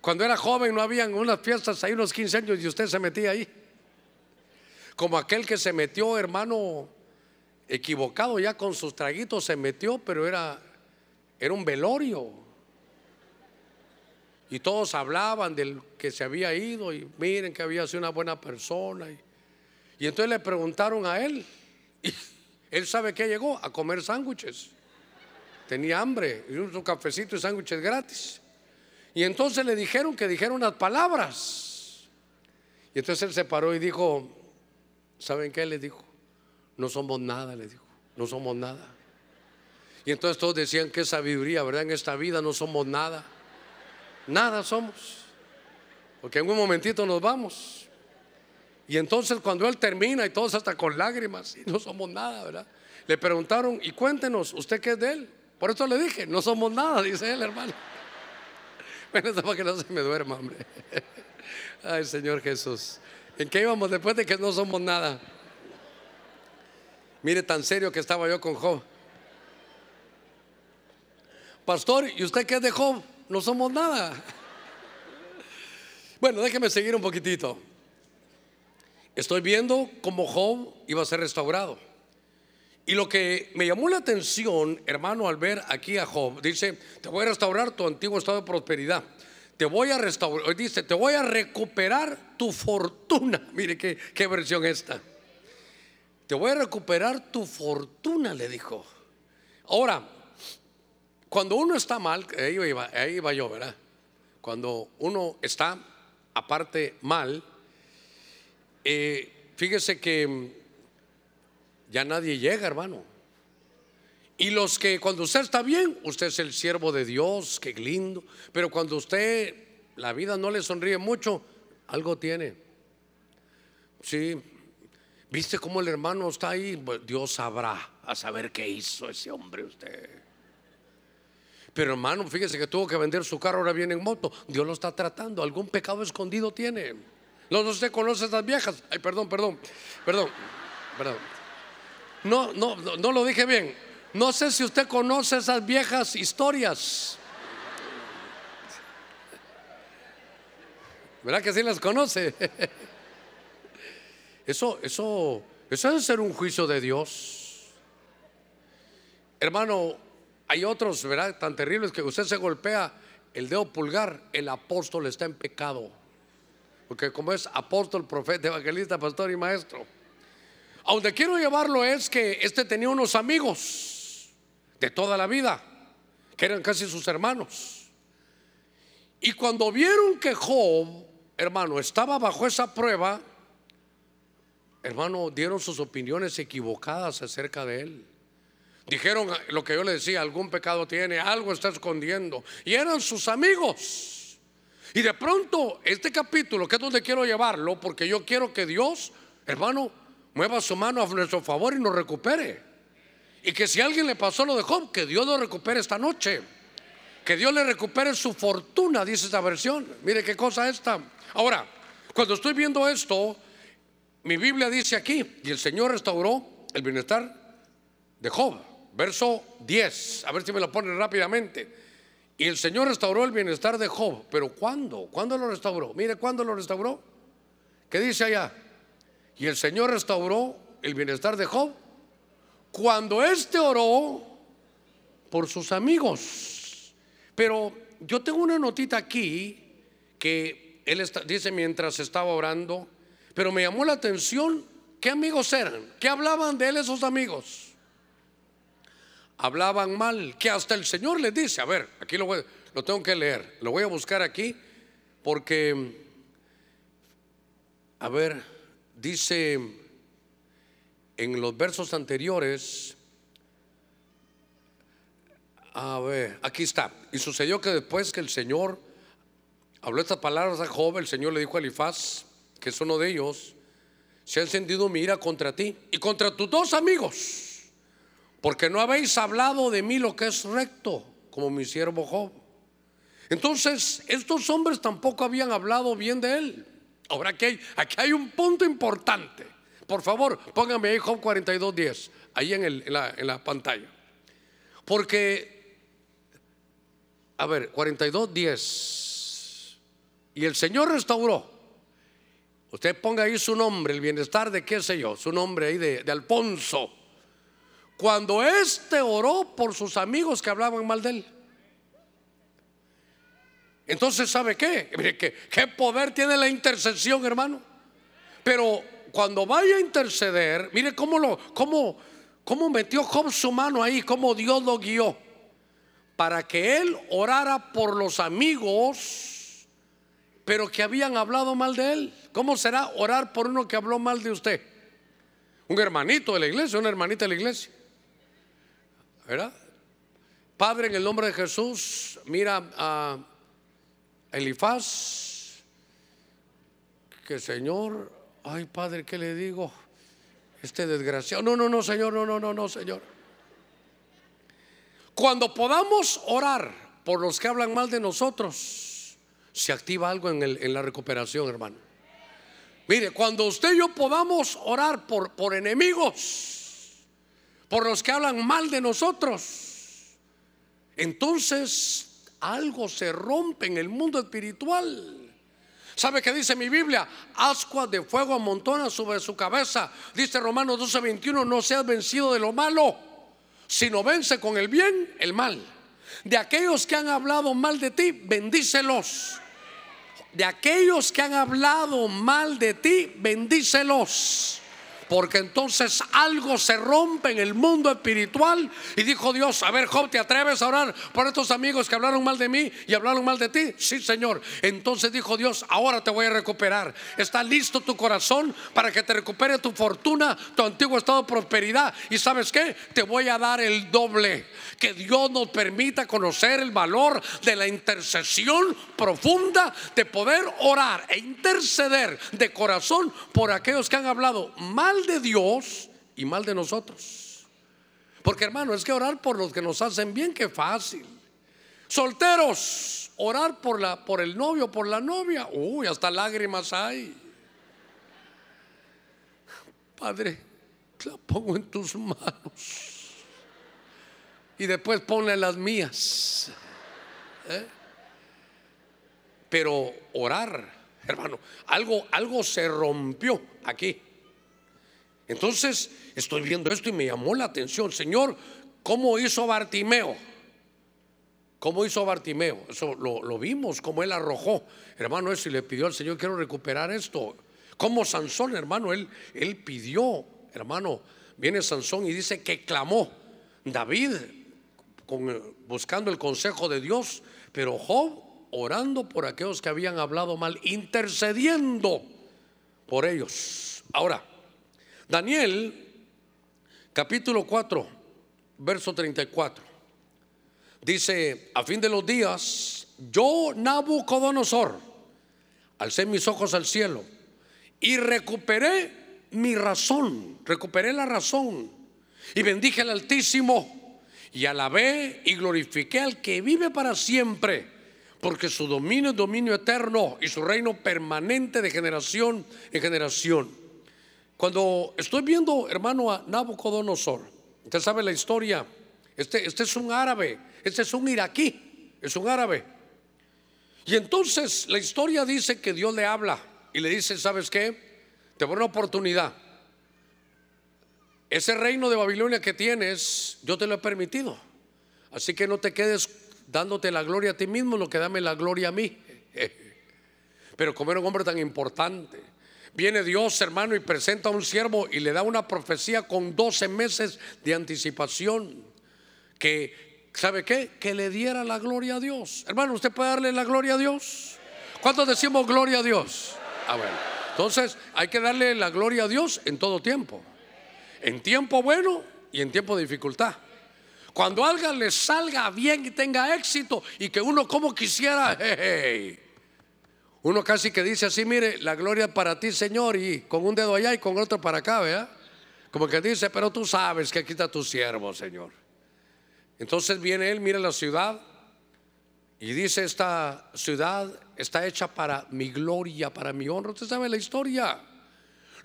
Cuando era joven no habían unas fiestas, hay unos 15 años y usted se metía ahí. Como aquel que se metió, hermano, equivocado ya con sus traguitos, se metió, pero era, era un velorio. Y todos hablaban del que se había ido y miren que había sido una buena persona. Y, y entonces le preguntaron a él. Él sabe que llegó a comer sándwiches. Tenía hambre, y un cafecito y sándwiches gratis. Y entonces le dijeron que dijera unas palabras. Y entonces él se paró y dijo, ¿saben qué? Le dijo, no somos nada, le dijo, no somos nada. Y entonces todos decían, qué sabiduría, ¿verdad? En esta vida no somos nada. Nada somos. Porque en un momentito nos vamos. Y entonces cuando él termina y todos hasta con lágrimas, y no somos nada, ¿verdad? Le preguntaron, y cuéntenos, ¿usted qué es de él? Por eso le dije, no somos nada, dice él, hermano. Bueno, eso para que no se me duerma, hombre. Ay, Señor Jesús. ¿En qué íbamos después de que no somos nada? Mire tan serio que estaba yo con Job. Pastor, ¿y usted qué es de Job? No somos nada. Bueno, déjeme seguir un poquitito. Estoy viendo cómo Job iba a ser restaurado. Y lo que me llamó la atención, hermano, al ver aquí a Job, dice, te voy a restaurar tu antiguo estado de prosperidad. Te voy a restaurar, dice, te voy a recuperar tu fortuna. Mire qué, versión esta. Te voy a recuperar tu fortuna, le dijo. Ahora, cuando uno está mal, ahí iba, ahí iba yo, ¿verdad? Cuando uno está aparte mal, eh, fíjese que ya nadie llega, hermano. Y los que cuando usted está bien, usted es el siervo de Dios, qué lindo. Pero cuando usted la vida no le sonríe mucho, algo tiene. Sí, ¿viste cómo el hermano está ahí? Dios sabrá a saber qué hizo ese hombre usted. Pero hermano, fíjese que tuvo que vender su carro, ahora viene en moto. Dios lo está tratando, algún pecado escondido tiene. No, no usted conoce esas viejas. Ay, perdón, perdón, perdón, perdón. No, no, no lo dije bien. No sé si usted conoce esas viejas historias. ¿Verdad que sí las conoce? Eso, eso, eso debe ser un juicio de Dios. Hermano, hay otros, ¿verdad? Tan terribles que usted se golpea el dedo pulgar, el apóstol está en pecado. Porque como es apóstol, profeta, evangelista, pastor y maestro. A donde quiero llevarlo es que este tenía unos amigos de toda la vida, que eran casi sus hermanos. Y cuando vieron que Job, hermano, estaba bajo esa prueba, hermano, dieron sus opiniones equivocadas acerca de él. Dijeron lo que yo le decía, algún pecado tiene, algo está escondiendo. Y eran sus amigos. Y de pronto, este capítulo, que es donde quiero llevarlo, porque yo quiero que Dios, hermano, mueva su mano a nuestro favor y nos recupere. Y que si alguien le pasó lo de Job, que Dios lo recupere esta noche. Que Dios le recupere su fortuna, dice esta versión. Mire qué cosa esta. Ahora, cuando estoy viendo esto, mi Biblia dice aquí, y el Señor restauró el bienestar de Job. Verso 10, a ver si me lo pone rápidamente. Y el Señor restauró el bienestar de Job. Pero ¿cuándo? ¿Cuándo lo restauró? Mire, ¿cuándo lo restauró? ¿Qué dice allá? Y el Señor restauró el bienestar de Job cuando éste oró por sus amigos. Pero yo tengo una notita aquí que él dice mientras estaba orando, pero me llamó la atención qué amigos eran, qué hablaban de él esos amigos. Hablaban mal, que hasta el Señor les dice, a ver, aquí lo, lo tengo que leer, lo voy a buscar aquí porque, a ver, dice, en los versos anteriores, a ver, aquí está. Y sucedió que después que el Señor habló estas palabras a Job, el Señor le dijo a Elifaz, que es uno de ellos, se ha encendido mi ira contra ti y contra tus dos amigos, porque no habéis hablado de mí lo que es recto, como mi siervo Job. Entonces, estos hombres tampoco habían hablado bien de él. Ahora aquí hay, aquí hay un punto importante. Por favor, póngame ahí Job 42.10, ahí en, el, en, la, en la pantalla. Porque, a ver, 42.10. Y el Señor restauró. Usted ponga ahí su nombre, el bienestar de qué sé yo, su nombre ahí de, de Alfonso. Cuando éste oró por sus amigos que hablaban mal de él. Entonces, ¿sabe qué? ¿qué, qué poder tiene la intercesión, hermano? Pero cuando vaya a interceder, mire cómo lo, cómo, cómo metió Job su mano ahí, cómo Dios lo guió. Para que él orara por los amigos, pero que habían hablado mal de él. ¿Cómo será orar por uno que habló mal de usted? Un hermanito de la iglesia, una hermanita de la iglesia. ¿Verdad? Padre, en el nombre de Jesús, mira a Elifaz, que Señor, ay Padre, ¿qué le digo? Este desgraciado. No, no, no, Señor, no, no, no, no, Señor. Cuando podamos orar por los que hablan mal de nosotros, se activa algo en, el, en la recuperación, hermano. Mire, cuando usted y yo podamos orar por, por enemigos, por los que hablan mal de nosotros, entonces algo se rompe en el mundo espiritual. ¿Sabe qué dice mi Biblia? Ascuas de fuego amontona sobre su cabeza. Dice Romanos 12, 21, no seas vencido de lo malo, sino vence con el bien el mal. De aquellos que han hablado mal de ti, bendícelos. De aquellos que han hablado mal de ti, bendícelos. Porque entonces algo se rompe en el mundo espiritual. Y dijo Dios, a ver Job, ¿te atreves a orar por estos amigos que hablaron mal de mí y hablaron mal de ti? Sí, Señor. Entonces dijo Dios, ahora te voy a recuperar. ¿Está listo tu corazón para que te recupere tu fortuna, tu antiguo estado de prosperidad? Y sabes qué? Te voy a dar el doble. Que Dios nos permita conocer el valor de la intercesión profunda, de poder orar e interceder de corazón por aquellos que han hablado mal de Dios y mal de nosotros. Porque hermano, es que orar por los que nos hacen bien, que fácil. Solteros, orar por, la, por el novio, por la novia, uy, hasta lágrimas hay. Padre, la pongo en tus manos. Y después ponle las mías. ¿Eh? Pero orar, hermano, algo, algo se rompió aquí. Entonces estoy viendo esto y me llamó la atención, Señor, ¿cómo hizo Bartimeo? ¿Cómo hizo Bartimeo? Eso lo, vimos, cómo él arrojó, hermano, eso y le pidió al Señor, quiero recuperar esto. Como Sansón, hermano, él, él pidió, hermano, viene Sansón y dice que clamó. David buscando el consejo de Dios, pero Job orando por aquellos que habían hablado mal, intercediendo por ellos. Ahora, Daniel, capítulo 4, verso 34. Dice, a fin de los días, yo, Nabucodonosor, alcé mis ojos al cielo y recuperé mi razón, recuperé la razón y bendije al Altísimo y alabé y glorifiqué al que vive para siempre, porque su dominio es dominio eterno y su reino permanente de generación en generación. Cuando estoy viendo, hermano, a Nabucodonosor, usted sabe la historia, este, este es un árabe, este es un iraquí, es un árabe. Y entonces la historia dice que Dios le habla y le dice, ¿sabes qué? Te voy a una oportunidad. Ese reino de Babilonia que tienes, yo te lo he permitido. Así que no te quedes dándote la gloria a ti mismo, lo que dame la gloria a mí. Pero como era un hombre tan importante, Viene Dios, hermano, y presenta a un siervo y le da una profecía con 12 meses de anticipación. Que, ¿sabe qué? Que le diera la gloria a Dios. Hermano, ¿usted puede darle la gloria a Dios? ¿Cuántos decimos gloria a Dios? Ah, bueno. Entonces, hay que darle la gloria a Dios en todo tiempo. En tiempo bueno y en tiempo de dificultad. Cuando algo le salga bien y tenga éxito y que uno como quisiera, uno casi que dice así, mire, la gloria para ti, Señor, y con un dedo allá y con otro para acá, ¿vea? Como que dice, pero tú sabes que aquí está tu siervo, Señor. Entonces viene él, mira la ciudad y dice, esta ciudad está hecha para mi gloria, para mi honra. Usted sabe la historia.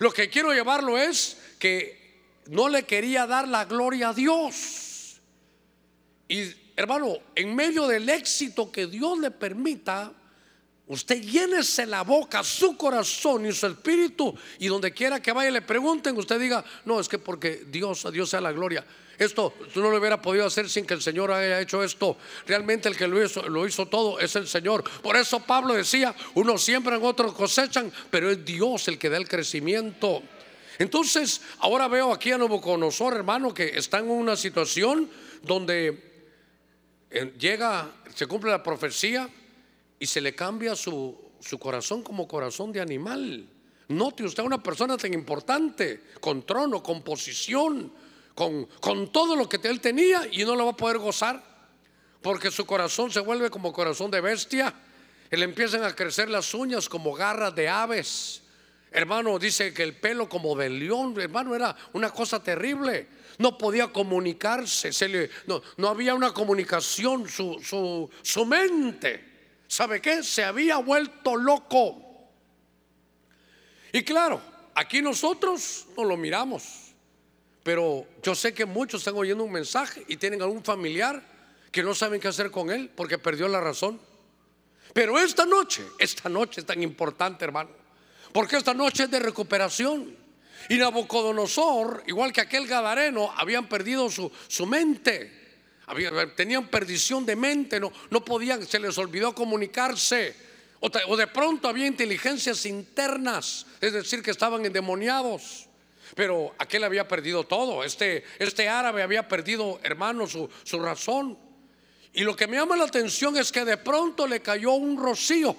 Lo que quiero llevarlo es que no le quería dar la gloria a Dios. Y hermano, en medio del éxito que Dios le permita, Usted llénese la boca, su corazón y su espíritu. Y donde quiera que vaya le pregunten, usted diga, no, es que porque Dios, a Dios sea la gloria. Esto no lo hubiera podido hacer sin que el Señor haya hecho esto. Realmente el que lo hizo, todo es el Señor. Por eso Pablo decía, unos siembran, otros cosechan, pero es Dios el que da el crecimiento. Entonces, ahora veo aquí a Nabucodonosor, hermano, que está en una situación donde eh, llega, se cumple la profecía y se le cambia su, corazón como corazón de animal. Note usted a una persona tan importante, con trono, con posición, con, con todo lo que él tenía y no lo va a poder gozar, porque su corazón se vuelve como corazón de bestia. Y le empiezan a crecer las uñas como garras de aves. Hermano, dice que el pelo como de león, hermano, era una cosa terrible. No podía comunicarse, se le, no, no había una comunicación, su, su, su mente ¿sabe qué? Se había vuelto loco. Y claro, aquí nosotros no lo miramos, pero yo sé que muchos están oyendo un mensaje y tienen algún familiar que no saben qué hacer con él porque perdió la razón. Pero esta noche, esta noche es tan importante, hermano, porque esta noche es de recuperación. Y Nabucodonosor, igual que aquel Gadareno, habían perdido su, su mente tenían perdición de mente, no, no podían, se les olvidó comunicarse. O, de pronto había inteligencias internas, es decir, que estaban endemoniados. Pero aquel había perdido todo. Este, este árabe había perdido, hermano, su, su razón. Y lo que me llama la atención es que de pronto le cayó un rocío.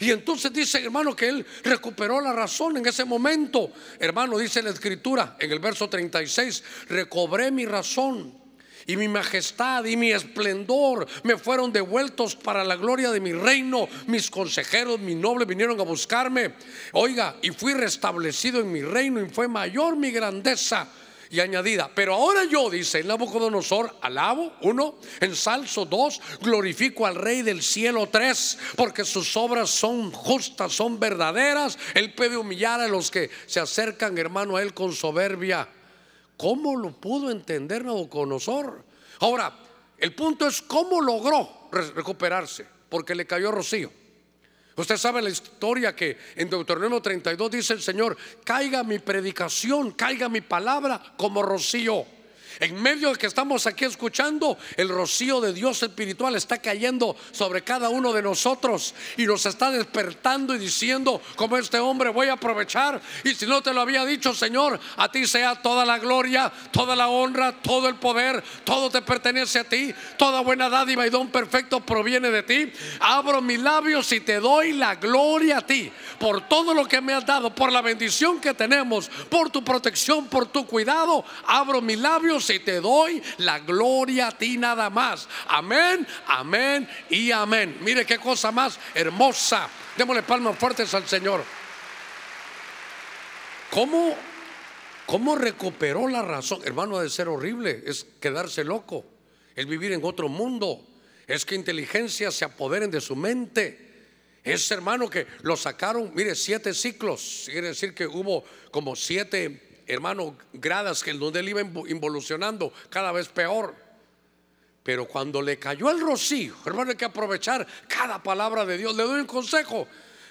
Y entonces dice, hermano, que él recuperó la razón en ese momento. Hermano, dice la escritura en el verso 36, recobré mi razón y mi majestad y mi esplendor me fueron devueltos para la gloria de mi reino. Mis consejeros, mis nobles vinieron a buscarme. Oiga, y fui restablecido en mi reino y fue mayor mi grandeza y añadida. Pero ahora yo, dice Nabucodonosor, alabo, uno, ensalzo, dos, glorifico al Rey del cielo, tres, porque sus obras son justas, son verdaderas. Él puede humillar a los que se acercan, hermano, a él con soberbia. ¿Cómo lo pudo entender Nabucodonosor? Ahora, el punto es cómo logró recuperarse, porque le cayó rocío. Usted sabe la historia que en Deuteronomio 32 dice el Señor, caiga mi predicación, caiga mi palabra como rocío. En medio de que estamos aquí escuchando, el rocío de Dios espiritual está cayendo sobre cada uno de nosotros y nos está despertando y diciendo, como este hombre, voy a aprovechar. Y si no te lo había dicho, Señor, a ti sea toda la gloria, toda la honra, todo el poder, todo te pertenece a ti, toda buena dádiva y don perfecto proviene de ti. Abro mis labios y te doy la gloria a ti por todo lo que me has dado, por la bendición que tenemos, por tu protección, por tu cuidado. Abro mis labios y te doy la gloria a ti nada más. Amén, amén y amén. Mire qué cosa más hermosa. Démosle palmas fuertes al Señor. ¿Cómo, ¿Cómo recuperó la razón? Hermano, de ser horrible es quedarse loco, el vivir en otro mundo. Es que inteligencia se apoderen de su mente. Es hermano que lo sacaron, mire, siete ciclos. Quiere decir que hubo como siete hermano, gradas que el donde él iba involucionando cada vez peor. Pero cuando le cayó el rocío, hermano, hay que aprovechar cada palabra de Dios. Le doy un consejo.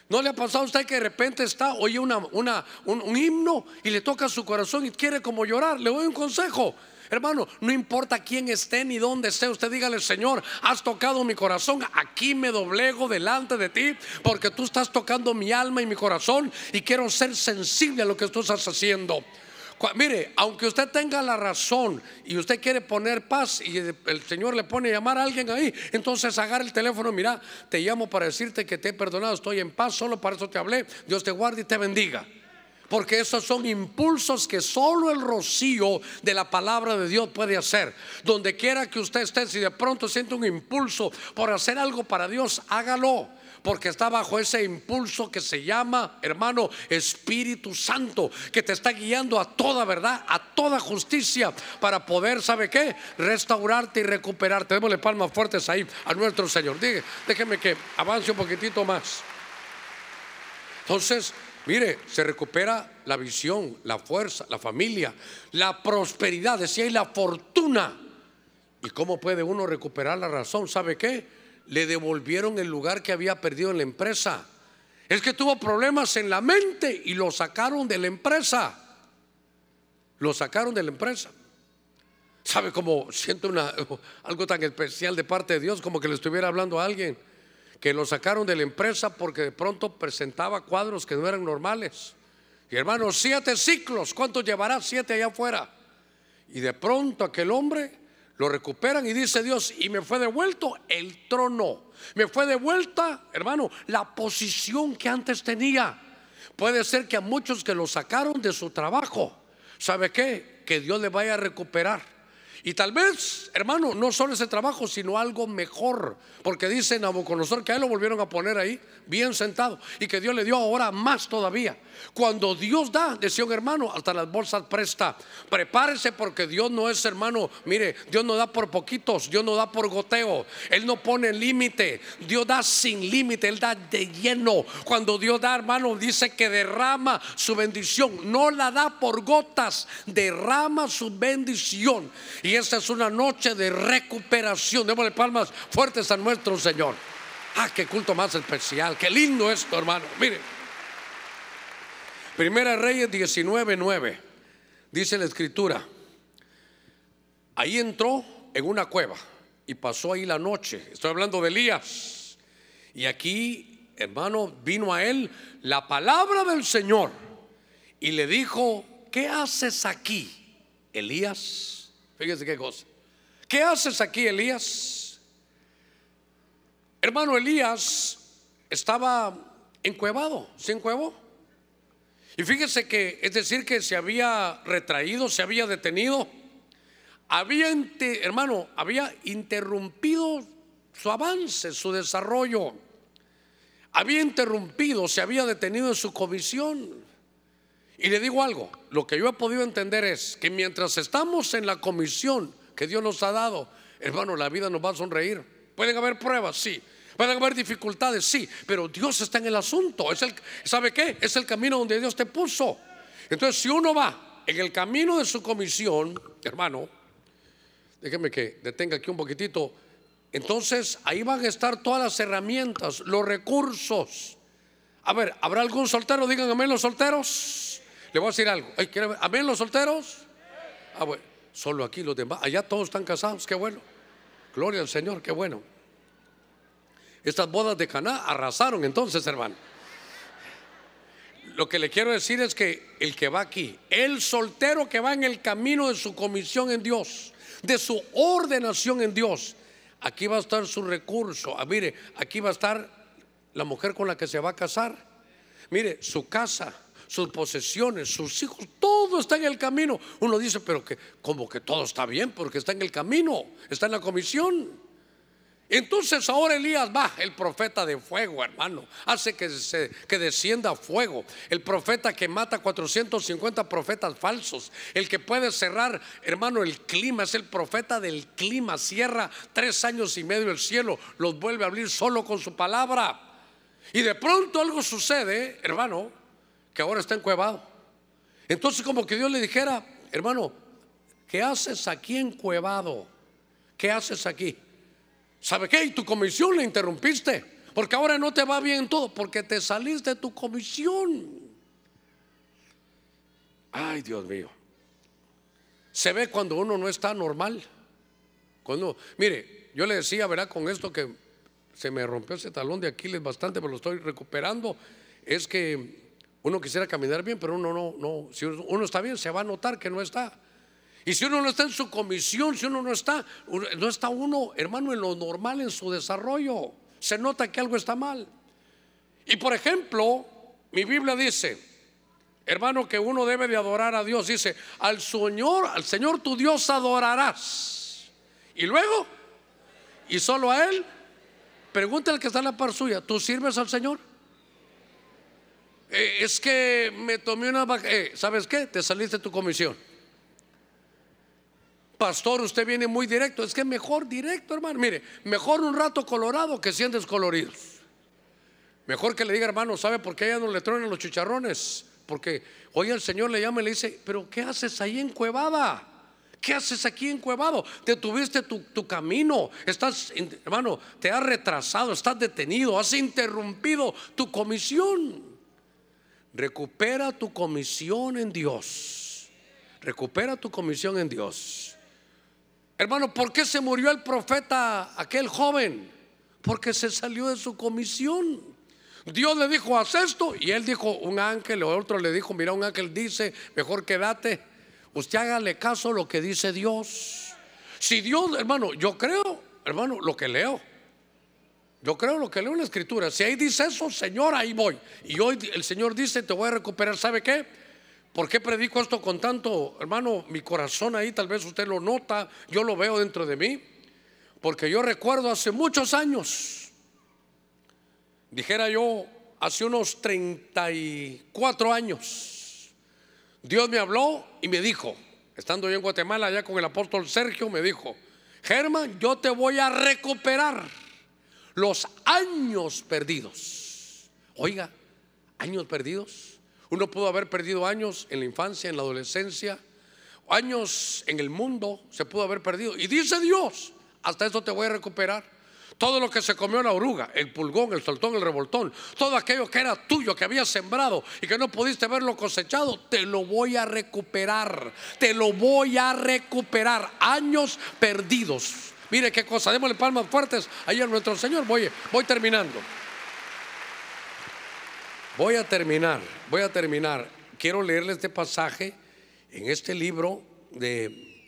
¿No le ha pasado a usted que de repente está, oye una, una, un, himno y le toca su corazón y quiere como llorar? Le doy un consejo. Hermano, no importa quién esté ni dónde esté, usted dígale, Señor, has tocado mi corazón, aquí me doblego delante de ti, porque tú estás tocando mi alma y mi corazón y quiero ser sensible a lo que tú estás haciendo. Mire, aunque usted tenga la razón y usted quiere poner paz y el Señor le pone a llamar a alguien ahí, entonces agarra el teléfono, mira, te llamo para decirte que te he perdonado, estoy en paz, solo para eso te hablé, Dios te guarde y te bendiga. porque esos son impulsos que solo el rocío de la palabra de Dios puede hacer. Donde quiera que usted esté, si de pronto siente un impulso por hacer algo para Dios, hágalo porque está bajo ese impulso que se llama, hermano, Espíritu Santo, que te está guiando a toda verdad, a toda justicia, para poder, ¿sabe qué? Restaurarte y recuperarte. Démosle palmas fuertes ahí a nuestro Señor. déjeme que avance un poquitito más. Entonces, mire, se recupera la visión, la fuerza, la familia, la prosperidad, decía, y la fortuna. ¿Y cómo puede uno recuperar la razón? ¿Sabe qué? Le devolvieron el lugar que había perdido en la empresa. Es que tuvo problemas en la mente y lo sacaron de la empresa. Lo sacaron de la empresa. ¿Sabe cómo siento una, algo tan especial de parte de Dios como que le estuviera hablando a alguien? Que lo sacaron de la empresa porque de pronto presentaba cuadros que no eran normales. Y hermano, siete ciclos, ¿cuánto llevará siete allá afuera? Y de pronto aquel hombre lo recuperan y dice Dios, y me fue devuelto el trono. Me fue devuelta, hermano, la posición que antes tenía. Puede ser que a muchos que lo sacaron de su trabajo, ¿sabe qué? Que Dios le vaya a recuperar. Y tal vez, hermano, no solo ese trabajo, sino algo mejor. Porque dice Nabucodonosor que a él lo volvieron a poner ahí, bien sentado. Y que Dios le dio ahora más todavía. Cuando Dios da, decía un hermano, hasta las bolsas presta. Prepárese porque Dios no es hermano. Mire, Dios no da por poquitos, Dios no da por goteo. Él no pone límite. Dios da sin límite, Él da de lleno. Cuando Dios da, hermano, dice que derrama su bendición. No la da por gotas, derrama su bendición. Y esta es una noche de recuperación. Démosle palmas fuertes a nuestro Señor. Ah, qué culto más especial. Qué lindo esto, hermano. Mire. Primera Reyes 19:9. Dice la escritura. Ahí entró en una cueva y pasó ahí la noche. Estoy hablando de Elías. Y aquí, hermano, vino a él la palabra del Señor y le dijo, ¿qué haces aquí, Elías? Fíjese qué cosa. ¿Qué haces aquí, Elías? Hermano Elías estaba encuevado, se encuevó. Y fíjese que, es decir, que se había retraído, se había detenido, había, hermano, había interrumpido su avance, su desarrollo, había interrumpido, se había detenido en su comisión. Y le digo algo, lo que yo he podido entender es que mientras estamos en la comisión que Dios nos ha dado, hermano, la vida nos va a sonreír. Pueden haber pruebas, sí. Pueden haber dificultades, sí, pero Dios está en el asunto. Es el, ¿Sabe qué? Es el camino donde Dios te puso. Entonces, si uno va en el camino de su comisión, hermano, déjeme que detenga aquí un poquitito. Entonces, ahí van a estar todas las herramientas, los recursos. A ver, ¿habrá algún soltero? Díganme los solteros. Le voy a decir algo. ¿Amén los solteros? Ah, bueno, solo aquí los demás. Allá todos están casados, qué bueno. Gloria al Señor, qué bueno. Estas bodas de Caná arrasaron entonces, hermano. Lo que le quiero decir es que el que va aquí, el soltero que va en el camino de su comisión en Dios, de su ordenación en Dios, aquí va a estar su recurso. Ah, mire, aquí va a estar la mujer con la que se va a casar. Mire, su casa, sus posesiones, sus hijos, todo está en el camino. Uno dice, pero que como que todo está bien porque está en el camino, está en la comisión. Entonces ahora Elías va, el profeta de fuego, hermano, hace que, se, que descienda fuego. El profeta que mata 450 profetas falsos. El que puede cerrar, hermano, el clima, es el profeta del clima. Cierra tres años y medio el cielo, los vuelve a abrir solo con su palabra. Y de pronto algo sucede, hermano, que ahora está encuevado. Entonces como que Dios le dijera, hermano, ¿qué haces aquí encuevado? ¿Qué haces aquí? ¿Sabe qué? Y tu comisión le interrumpiste, porque ahora no te va bien todo, porque te saliste de tu comisión. Ay, Dios mío. Se ve cuando uno no está normal. Cuando, mire, yo le decía, ¿verdad? Con esto que se me rompió ese talón de Aquiles bastante, pero lo estoy recuperando. Es que uno quisiera caminar bien, pero uno no, no. Si uno está bien, se va a notar que no está. Y si uno no está en su comisión, si uno no está, no está uno, hermano, en lo normal, en su desarrollo, se nota que algo está mal. Y por ejemplo, mi Biblia dice, Hermano, que uno debe de adorar a Dios. Dice, al Señor, al Señor tu Dios adorarás. Y luego, y solo a Él, pregúntale que está en la par suya, ¿tú sirves al Señor? Eh, es que me tomé una eh, ¿Sabes qué? Te saliste tu comisión. Pastor, usted viene muy directo. Es que mejor directo, hermano. Mire, mejor un rato colorado que cien descoloridos. Mejor que le diga, hermano, ¿sabe por qué ya no le truenan los chicharrones? Porque hoy el Señor le llama y le dice, pero ¿qué haces ahí en Cuevada? ¿Qué haces aquí en Cuevado? Detuviste tu, tu camino. Estás, hermano, te has retrasado, estás detenido, has interrumpido tu comisión. Recupera tu comisión en Dios. Recupera tu comisión en Dios. Hermano, ¿por qué se murió el profeta, aquel joven? Porque se salió de su comisión. Dios le dijo, haz esto. Y él dijo, un ángel, o otro le dijo, mira, un ángel dice, mejor quédate. Usted hágale caso a lo que dice Dios. Si Dios, hermano, yo creo, hermano, lo que leo. Yo creo lo que leo en la escritura. Si ahí dice eso, Señor, ahí voy. Y hoy el Señor dice, te voy a recuperar. ¿Sabe qué? ¿Por qué predico esto con tanto, hermano? Mi corazón ahí, tal vez usted lo nota, yo lo veo dentro de mí. Porque yo recuerdo hace muchos años, dijera yo, hace unos 34 años, Dios me habló y me dijo, estando yo en Guatemala, allá con el apóstol Sergio, me dijo, Germán, yo te voy a recuperar los años perdidos. Oiga, años perdidos. Uno pudo haber perdido años en la infancia, en la adolescencia, años en el mundo, se pudo haber perdido. Y dice Dios, hasta eso te voy a recuperar. Todo lo que se comió la oruga, el pulgón, el soltón, el revoltón, todo aquello que era tuyo, que habías sembrado y que no pudiste verlo cosechado, te lo voy a recuperar. Te lo voy a recuperar. Años perdidos. Mire qué cosa, démosle palmas fuertes ahí a nuestro Señor. Voy, voy terminando. Voy a terminar, voy a terminar. Quiero leerle este pasaje en este libro de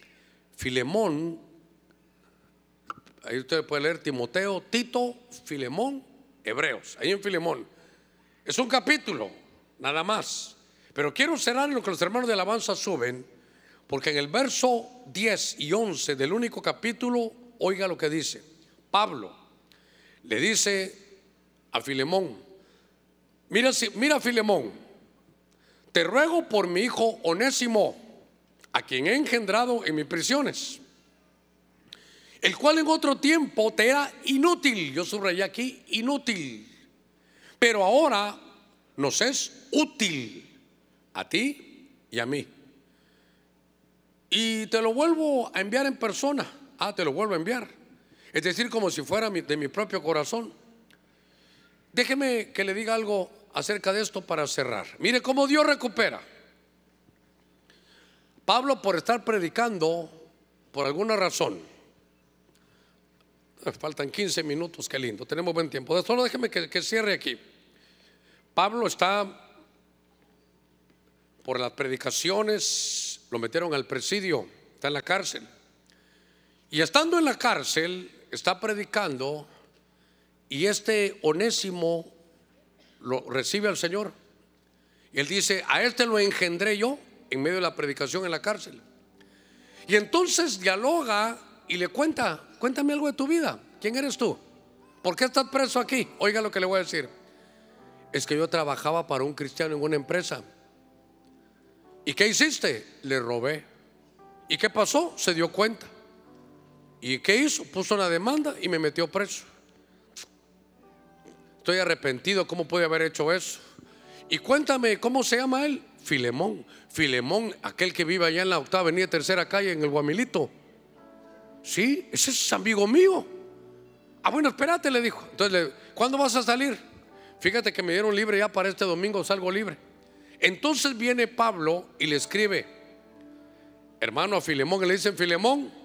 Filemón. Ahí usted puede leer Timoteo, Tito, Filemón, Hebreos. Ahí en Filemón. Es un capítulo, nada más. Pero quiero cerrar lo que los hermanos de alabanza suben, porque en el verso 10 y 11 del único capítulo, oiga lo que dice. Pablo le dice a Filemón, Mira, mira Filemón, te ruego por mi hijo Onésimo, a quien he engendrado en mis prisiones, el cual en otro tiempo te era inútil, yo subrayé aquí, inútil, pero ahora nos es útil a ti y a mí. Y te lo vuelvo a enviar en persona. Ah, te lo vuelvo a enviar. Es decir, como si fuera de mi propio corazón. Déjeme que le diga algo acerca de esto para cerrar. Mire cómo Dios recupera. Pablo por estar predicando, por alguna razón, faltan 15 minutos, qué lindo, tenemos buen tiempo. Solo déjeme que, que cierre aquí. Pablo está por las predicaciones, lo metieron al presidio, está en la cárcel. Y estando en la cárcel, está predicando y este onésimo lo recibe al Señor. Y él dice, a este lo engendré yo en medio de la predicación en la cárcel. Y entonces dialoga y le cuenta, cuéntame algo de tu vida. ¿Quién eres tú? ¿Por qué estás preso aquí? Oiga lo que le voy a decir. Es que yo trabajaba para un cristiano en una empresa. ¿Y qué hiciste? Le robé. ¿Y qué pasó? Se dio cuenta. ¿Y qué hizo? Puso una demanda y me metió preso. Estoy arrepentido, ¿cómo puede haber hecho eso? Y cuéntame, ¿cómo se llama él? Filemón. Filemón, aquel que vive allá en la octava avenida, tercera calle, en el Guamilito. Sí, ese es amigo mío. Ah, bueno, espérate, le dijo. Entonces, ¿cuándo vas a salir? Fíjate que me dieron libre ya para este domingo, salgo libre. Entonces viene Pablo y le escribe, hermano a Filemón, y le dicen, Filemón,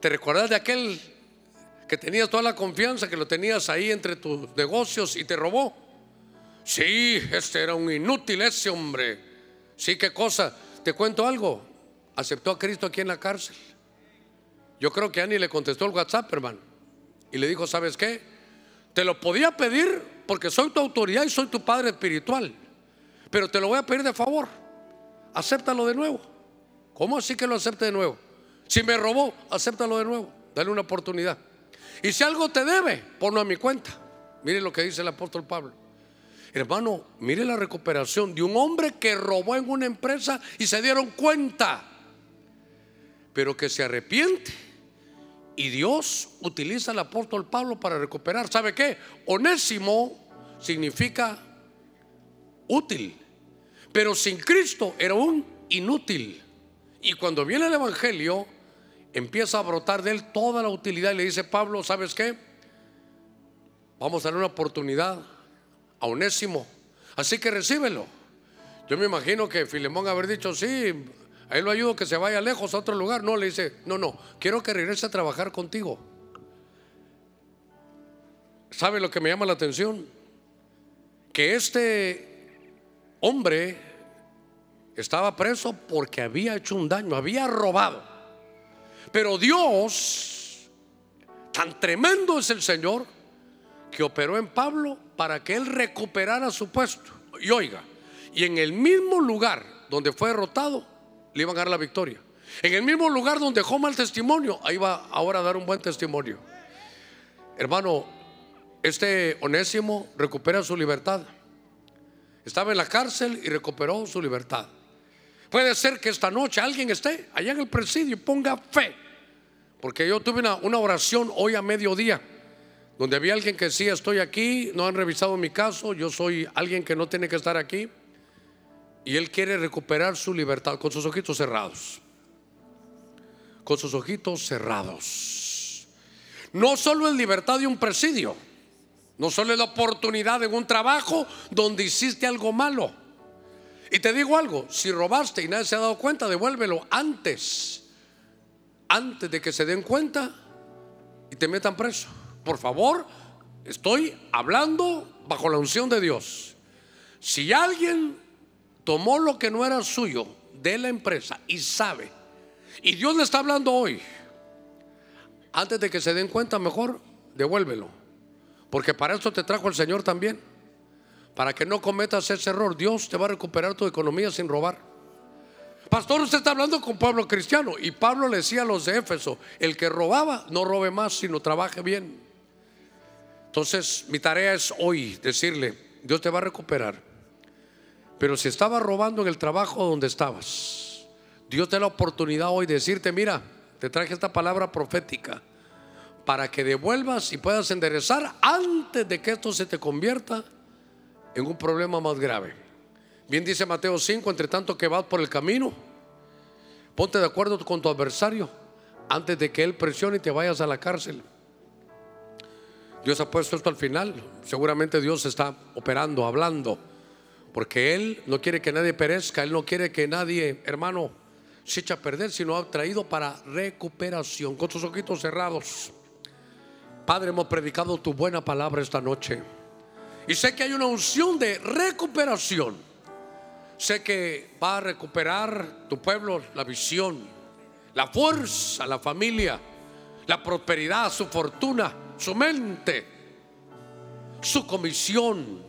¿te recuerdas de aquel que tenías toda la confianza, que lo tenías ahí entre tus negocios y te robó. Sí, este era un inútil ese hombre. Sí, qué cosa. Te cuento algo. Aceptó a Cristo aquí en la cárcel. Yo creo que Annie le contestó el WhatsApp, hermano. Y le dijo, ¿sabes qué? Te lo podía pedir porque soy tu autoridad y soy tu padre espiritual. Pero te lo voy a pedir de favor. Acéptalo de nuevo. ¿Cómo así que lo acepte de nuevo? Si me robó, acéptalo de nuevo. Dale una oportunidad. Y si algo te debe, ponlo a mi cuenta. Mire lo que dice el apóstol Pablo. Hermano, mire la recuperación de un hombre que robó en una empresa y se dieron cuenta, pero que se arrepiente. Y Dios utiliza al apóstol Pablo para recuperar. ¿Sabe qué? Onésimo significa útil, pero sin Cristo era un inútil. Y cuando viene el Evangelio, empieza a brotar de él toda la utilidad y le dice Pablo, ¿sabes qué? Vamos a dar una oportunidad a Onésimo. Así que recíbelo. Yo me imagino que Filemón haber dicho, sí, a él lo ayudo que se vaya lejos a otro lugar. No, le dice, no, no, quiero que regrese a trabajar contigo. ¿Sabe lo que me llama la atención? Que este hombre estaba preso porque había hecho un daño, había robado. Pero Dios, tan tremendo es el Señor, que operó en Pablo para que él recuperara su puesto. Y oiga, y en el mismo lugar donde fue derrotado, le iban a dar la victoria. En el mismo lugar donde dejó mal testimonio, ahí va ahora a dar un buen testimonio. Hermano, este onésimo recupera su libertad. Estaba en la cárcel y recuperó su libertad. Puede ser que esta noche alguien esté allá en el presidio y ponga fe. Porque yo tuve una, una oración hoy a mediodía donde había alguien que decía, estoy aquí, no han revisado mi caso, yo soy alguien que no tiene que estar aquí, y él quiere recuperar su libertad con sus ojitos cerrados, con sus ojitos cerrados. No solo es libertad de un presidio, no solo es la oportunidad de un trabajo donde hiciste algo malo. Y te digo algo, si robaste y nadie se ha dado cuenta, devuélvelo antes, antes de que se den cuenta y te metan preso. Por favor, estoy hablando bajo la unción de Dios. Si alguien tomó lo que no era suyo de la empresa y sabe, y Dios le está hablando hoy, antes de que se den cuenta, mejor devuélvelo. Porque para eso te trajo el Señor también. Para que no cometas ese error, Dios te va a recuperar tu economía sin robar. Pastor, usted está hablando con pueblo cristiano. Y Pablo le decía a los de Éfeso, el que robaba, no robe más, sino trabaje bien. Entonces, mi tarea es hoy decirle, Dios te va a recuperar. Pero si estabas robando en el trabajo donde estabas, Dios te da la oportunidad hoy de decirte, mira, te traje esta palabra profética para que devuelvas y puedas enderezar antes de que esto se te convierta en un problema más grave. Bien dice Mateo 5, entre tanto que vas por el camino, ponte de acuerdo con tu adversario antes de que él presione y te vayas a la cárcel. Dios ha puesto esto al final. Seguramente Dios está operando, hablando. Porque Él no quiere que nadie perezca. Él no quiere que nadie, hermano, se eche a perder, sino ha traído para recuperación. Con sus ojitos cerrados. Padre, hemos predicado tu buena palabra esta noche. Y sé que hay una unción de recuperación. Sé que va a recuperar tu pueblo la visión, la fuerza, la familia, la prosperidad, su fortuna su mente, su comisión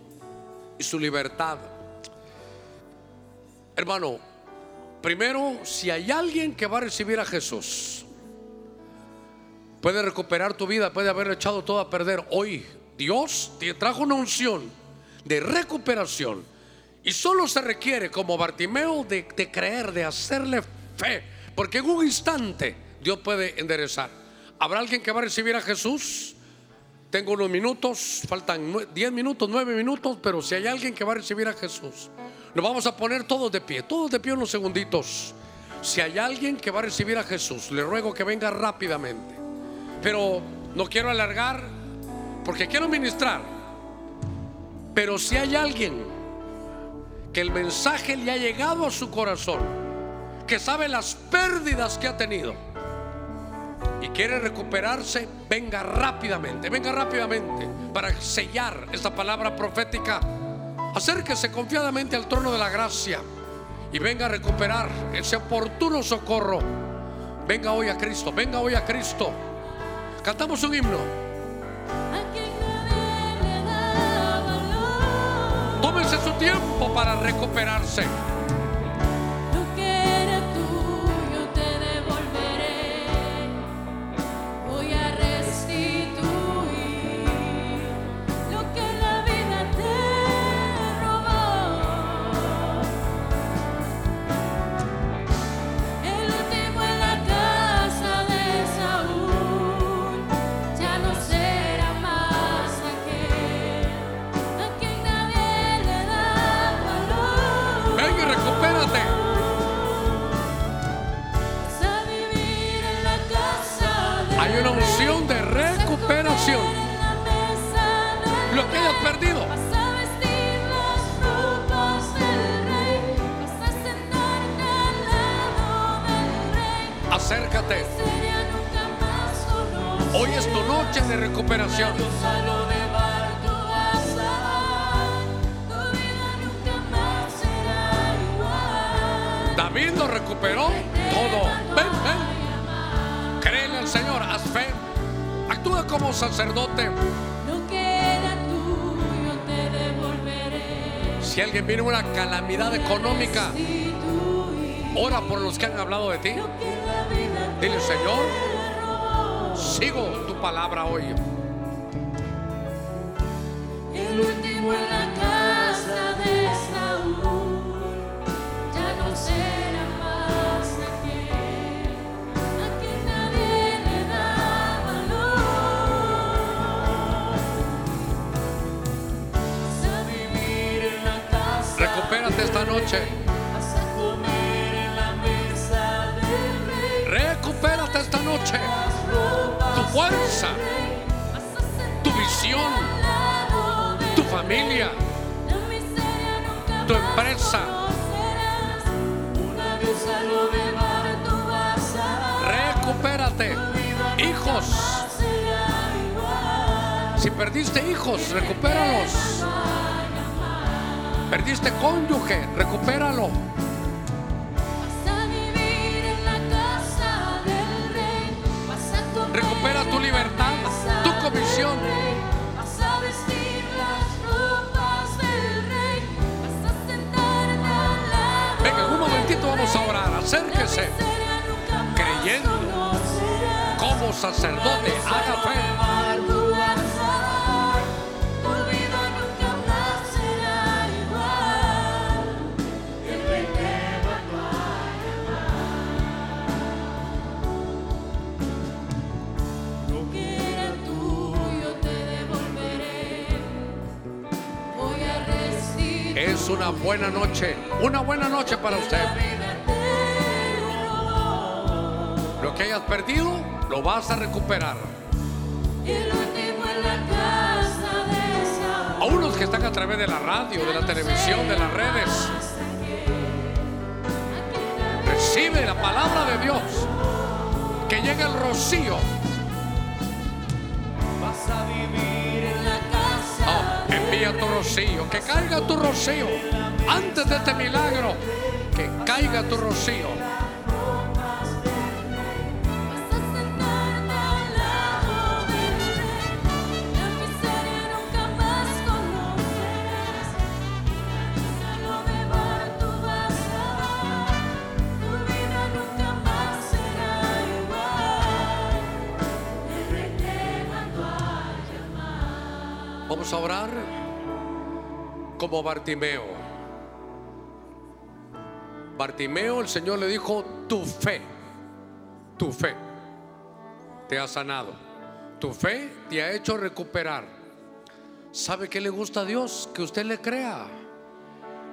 y su libertad. Hermano, primero, si hay alguien que va a recibir a Jesús, puede recuperar tu vida, puede haber echado todo a perder. Hoy Dios te trajo una unción de recuperación y solo se requiere como Bartimeo de, de creer, de hacerle fe, porque en un instante Dios puede enderezar. ¿Habrá alguien que va a recibir a Jesús? Tengo unos minutos, faltan 10 minutos, 9 minutos, pero si hay alguien que va a recibir a Jesús, nos vamos a poner todos de pie, todos de pie unos segunditos. Si hay alguien que va a recibir a Jesús, le ruego que venga rápidamente. Pero no quiero alargar porque quiero ministrar. Pero si hay alguien que el mensaje le ha llegado a su corazón, que sabe las pérdidas que ha tenido, y quiere recuperarse, venga rápidamente, venga rápidamente para sellar esta palabra profética. Acérquese confiadamente al trono de la gracia y venga a recuperar ese oportuno socorro. Venga hoy a Cristo, venga hoy a Cristo. Cantamos un himno. Tiempo para recuperarse. Al lado del rey. Acércate. Hoy es tu noche de recuperación. Lo. David lo recuperó todo. Ven, ven. Créele al Señor, haz fe. Actúa como sacerdote. Lo que era tuyo te devolveré. Si alguien viene una calamidad económica, ora por los que han hablado de ti. Dile, Señor, sigo tu palabra hoy. El último Recupérate esta noche. Tu fuerza, tu visión, tu familia, tu empresa. Recupérate. Hijos. Si perdiste hijos, recupéralos. Perdiste cónyuge, recupéralo. Vas a vivir en la casa del rey. Vas a comer Recupera tu libertad, la tu comisión. rey. Vas a vestir las ropas del rey. Vas a sentarte al lado Venga, en un momentito vamos a orar. Acérquese. creyendo como sacerdote. Haga fe. Buena noche. Una buena noche para usted. Lo que hayas perdido, lo vas a recuperar. A unos que están a través de la radio, de la televisión, de las redes. Recibe la palabra de Dios. Que llegue el rocío. Tu rocío. Que caiga tu rocío. Antes de este milagro. Que caiga tu rocío. Vamos a orar como Bartimeo. Bartimeo, el Señor le dijo, tu fe, tu fe te ha sanado. Tu fe te ha hecho recuperar. ¿Sabe qué le gusta a Dios? Que usted le crea.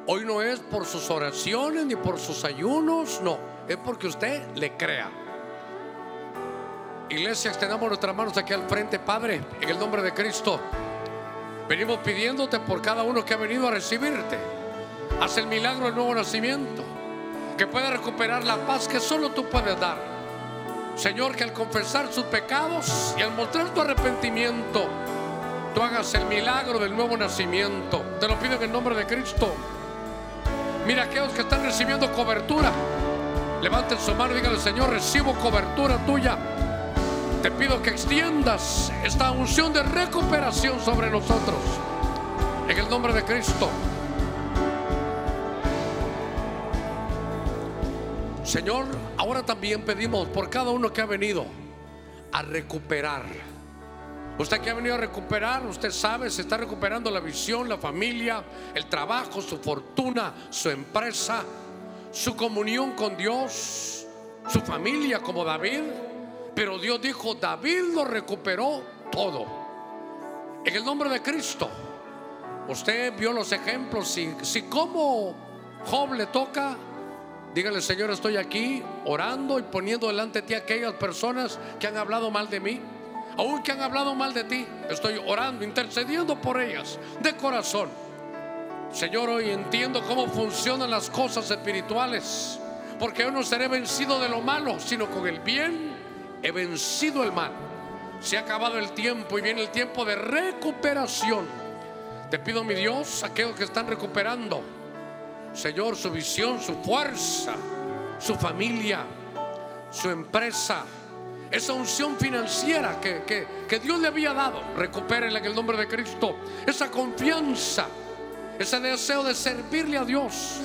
Hoy no es por sus oraciones ni por sus ayunos, no, es porque usted le crea. Iglesia, extendamos nuestras manos aquí al frente, Padre, en el nombre de Cristo. Venimos pidiéndote por cada uno que ha venido a recibirte. Haz el milagro del nuevo nacimiento. Que pueda recuperar la paz que solo tú puedes dar. Señor, que al confesar sus pecados y al mostrar tu arrepentimiento, tú hagas el milagro del nuevo nacimiento. Te lo pido en el nombre de Cristo. Mira aquellos que están recibiendo cobertura. Levanten su mano y díganle, Señor, recibo cobertura tuya. Te pido que extiendas esta unción de recuperación sobre nosotros. En el nombre de Cristo. Señor, ahora también pedimos por cada uno que ha venido a recuperar. Usted que ha venido a recuperar, usted sabe, se está recuperando la visión, la familia, el trabajo, su fortuna, su empresa, su comunión con Dios, su familia como David. Pero Dios dijo, David lo recuperó todo. En el nombre de Cristo. Usted vio los ejemplos. Si, si como Job le toca, dígale, Señor, estoy aquí orando y poniendo delante de ti aquellas personas que han hablado mal de mí. Aún que han hablado mal de ti, estoy orando, intercediendo por ellas de corazón. Señor, hoy entiendo cómo funcionan las cosas espirituales. Porque yo no seré vencido de lo malo, sino con el bien he vencido el mal. Se ha acabado el tiempo y viene el tiempo de recuperación. Te pido, mi Dios, aquellos que están recuperando, Señor, su visión, su fuerza, su familia, su empresa, esa unción financiera que, que, que Dios le había dado, recupérenla en el nombre de Cristo. Esa confianza, ese deseo de servirle a Dios.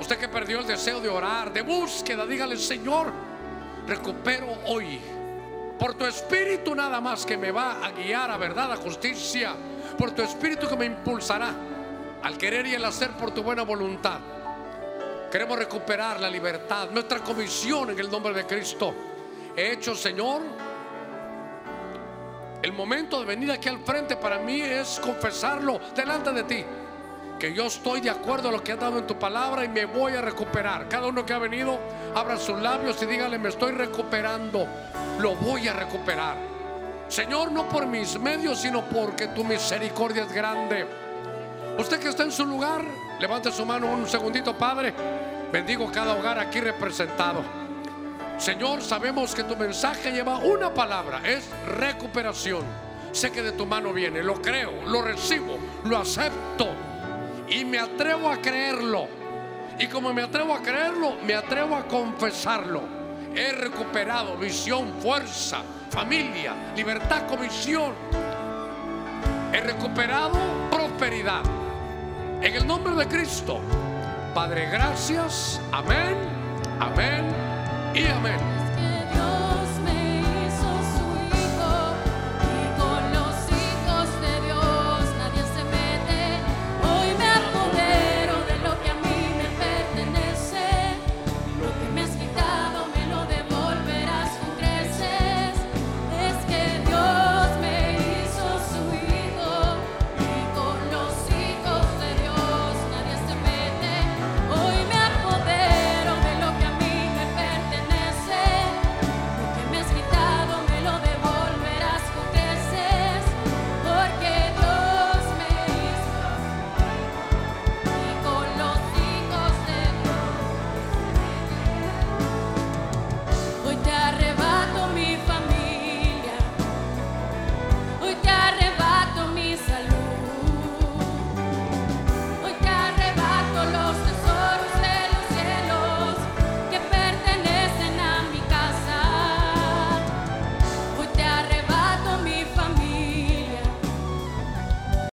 Usted que perdió el deseo de orar, de búsqueda, dígale, Señor, recupero hoy. Por tu espíritu nada más que me va a guiar a verdad, a justicia. Por tu espíritu que me impulsará al querer y el hacer por tu buena voluntad. Queremos recuperar la libertad, nuestra comisión en el nombre de Cristo. He hecho, Señor, el momento de venir aquí al frente para mí es confesarlo delante de ti. Que yo estoy de acuerdo a lo que has dado en tu palabra y me voy a recuperar. Cada uno que ha venido, abra sus labios y dígale, me estoy recuperando. Lo voy a recuperar. Señor, no por mis medios, sino porque tu misericordia es grande. Usted que está en su lugar, levante su mano un segundito, Padre. Bendigo cada hogar aquí representado. Señor, sabemos que tu mensaje lleva una palabra, es recuperación. Sé que de tu mano viene, lo creo, lo recibo, lo acepto y me atrevo a creerlo. Y como me atrevo a creerlo, me atrevo a confesarlo. He recuperado visión, fuerza, familia, libertad, comisión. He recuperado prosperidad. En el nombre de Cristo. Padre, gracias. Amén, amén y amén.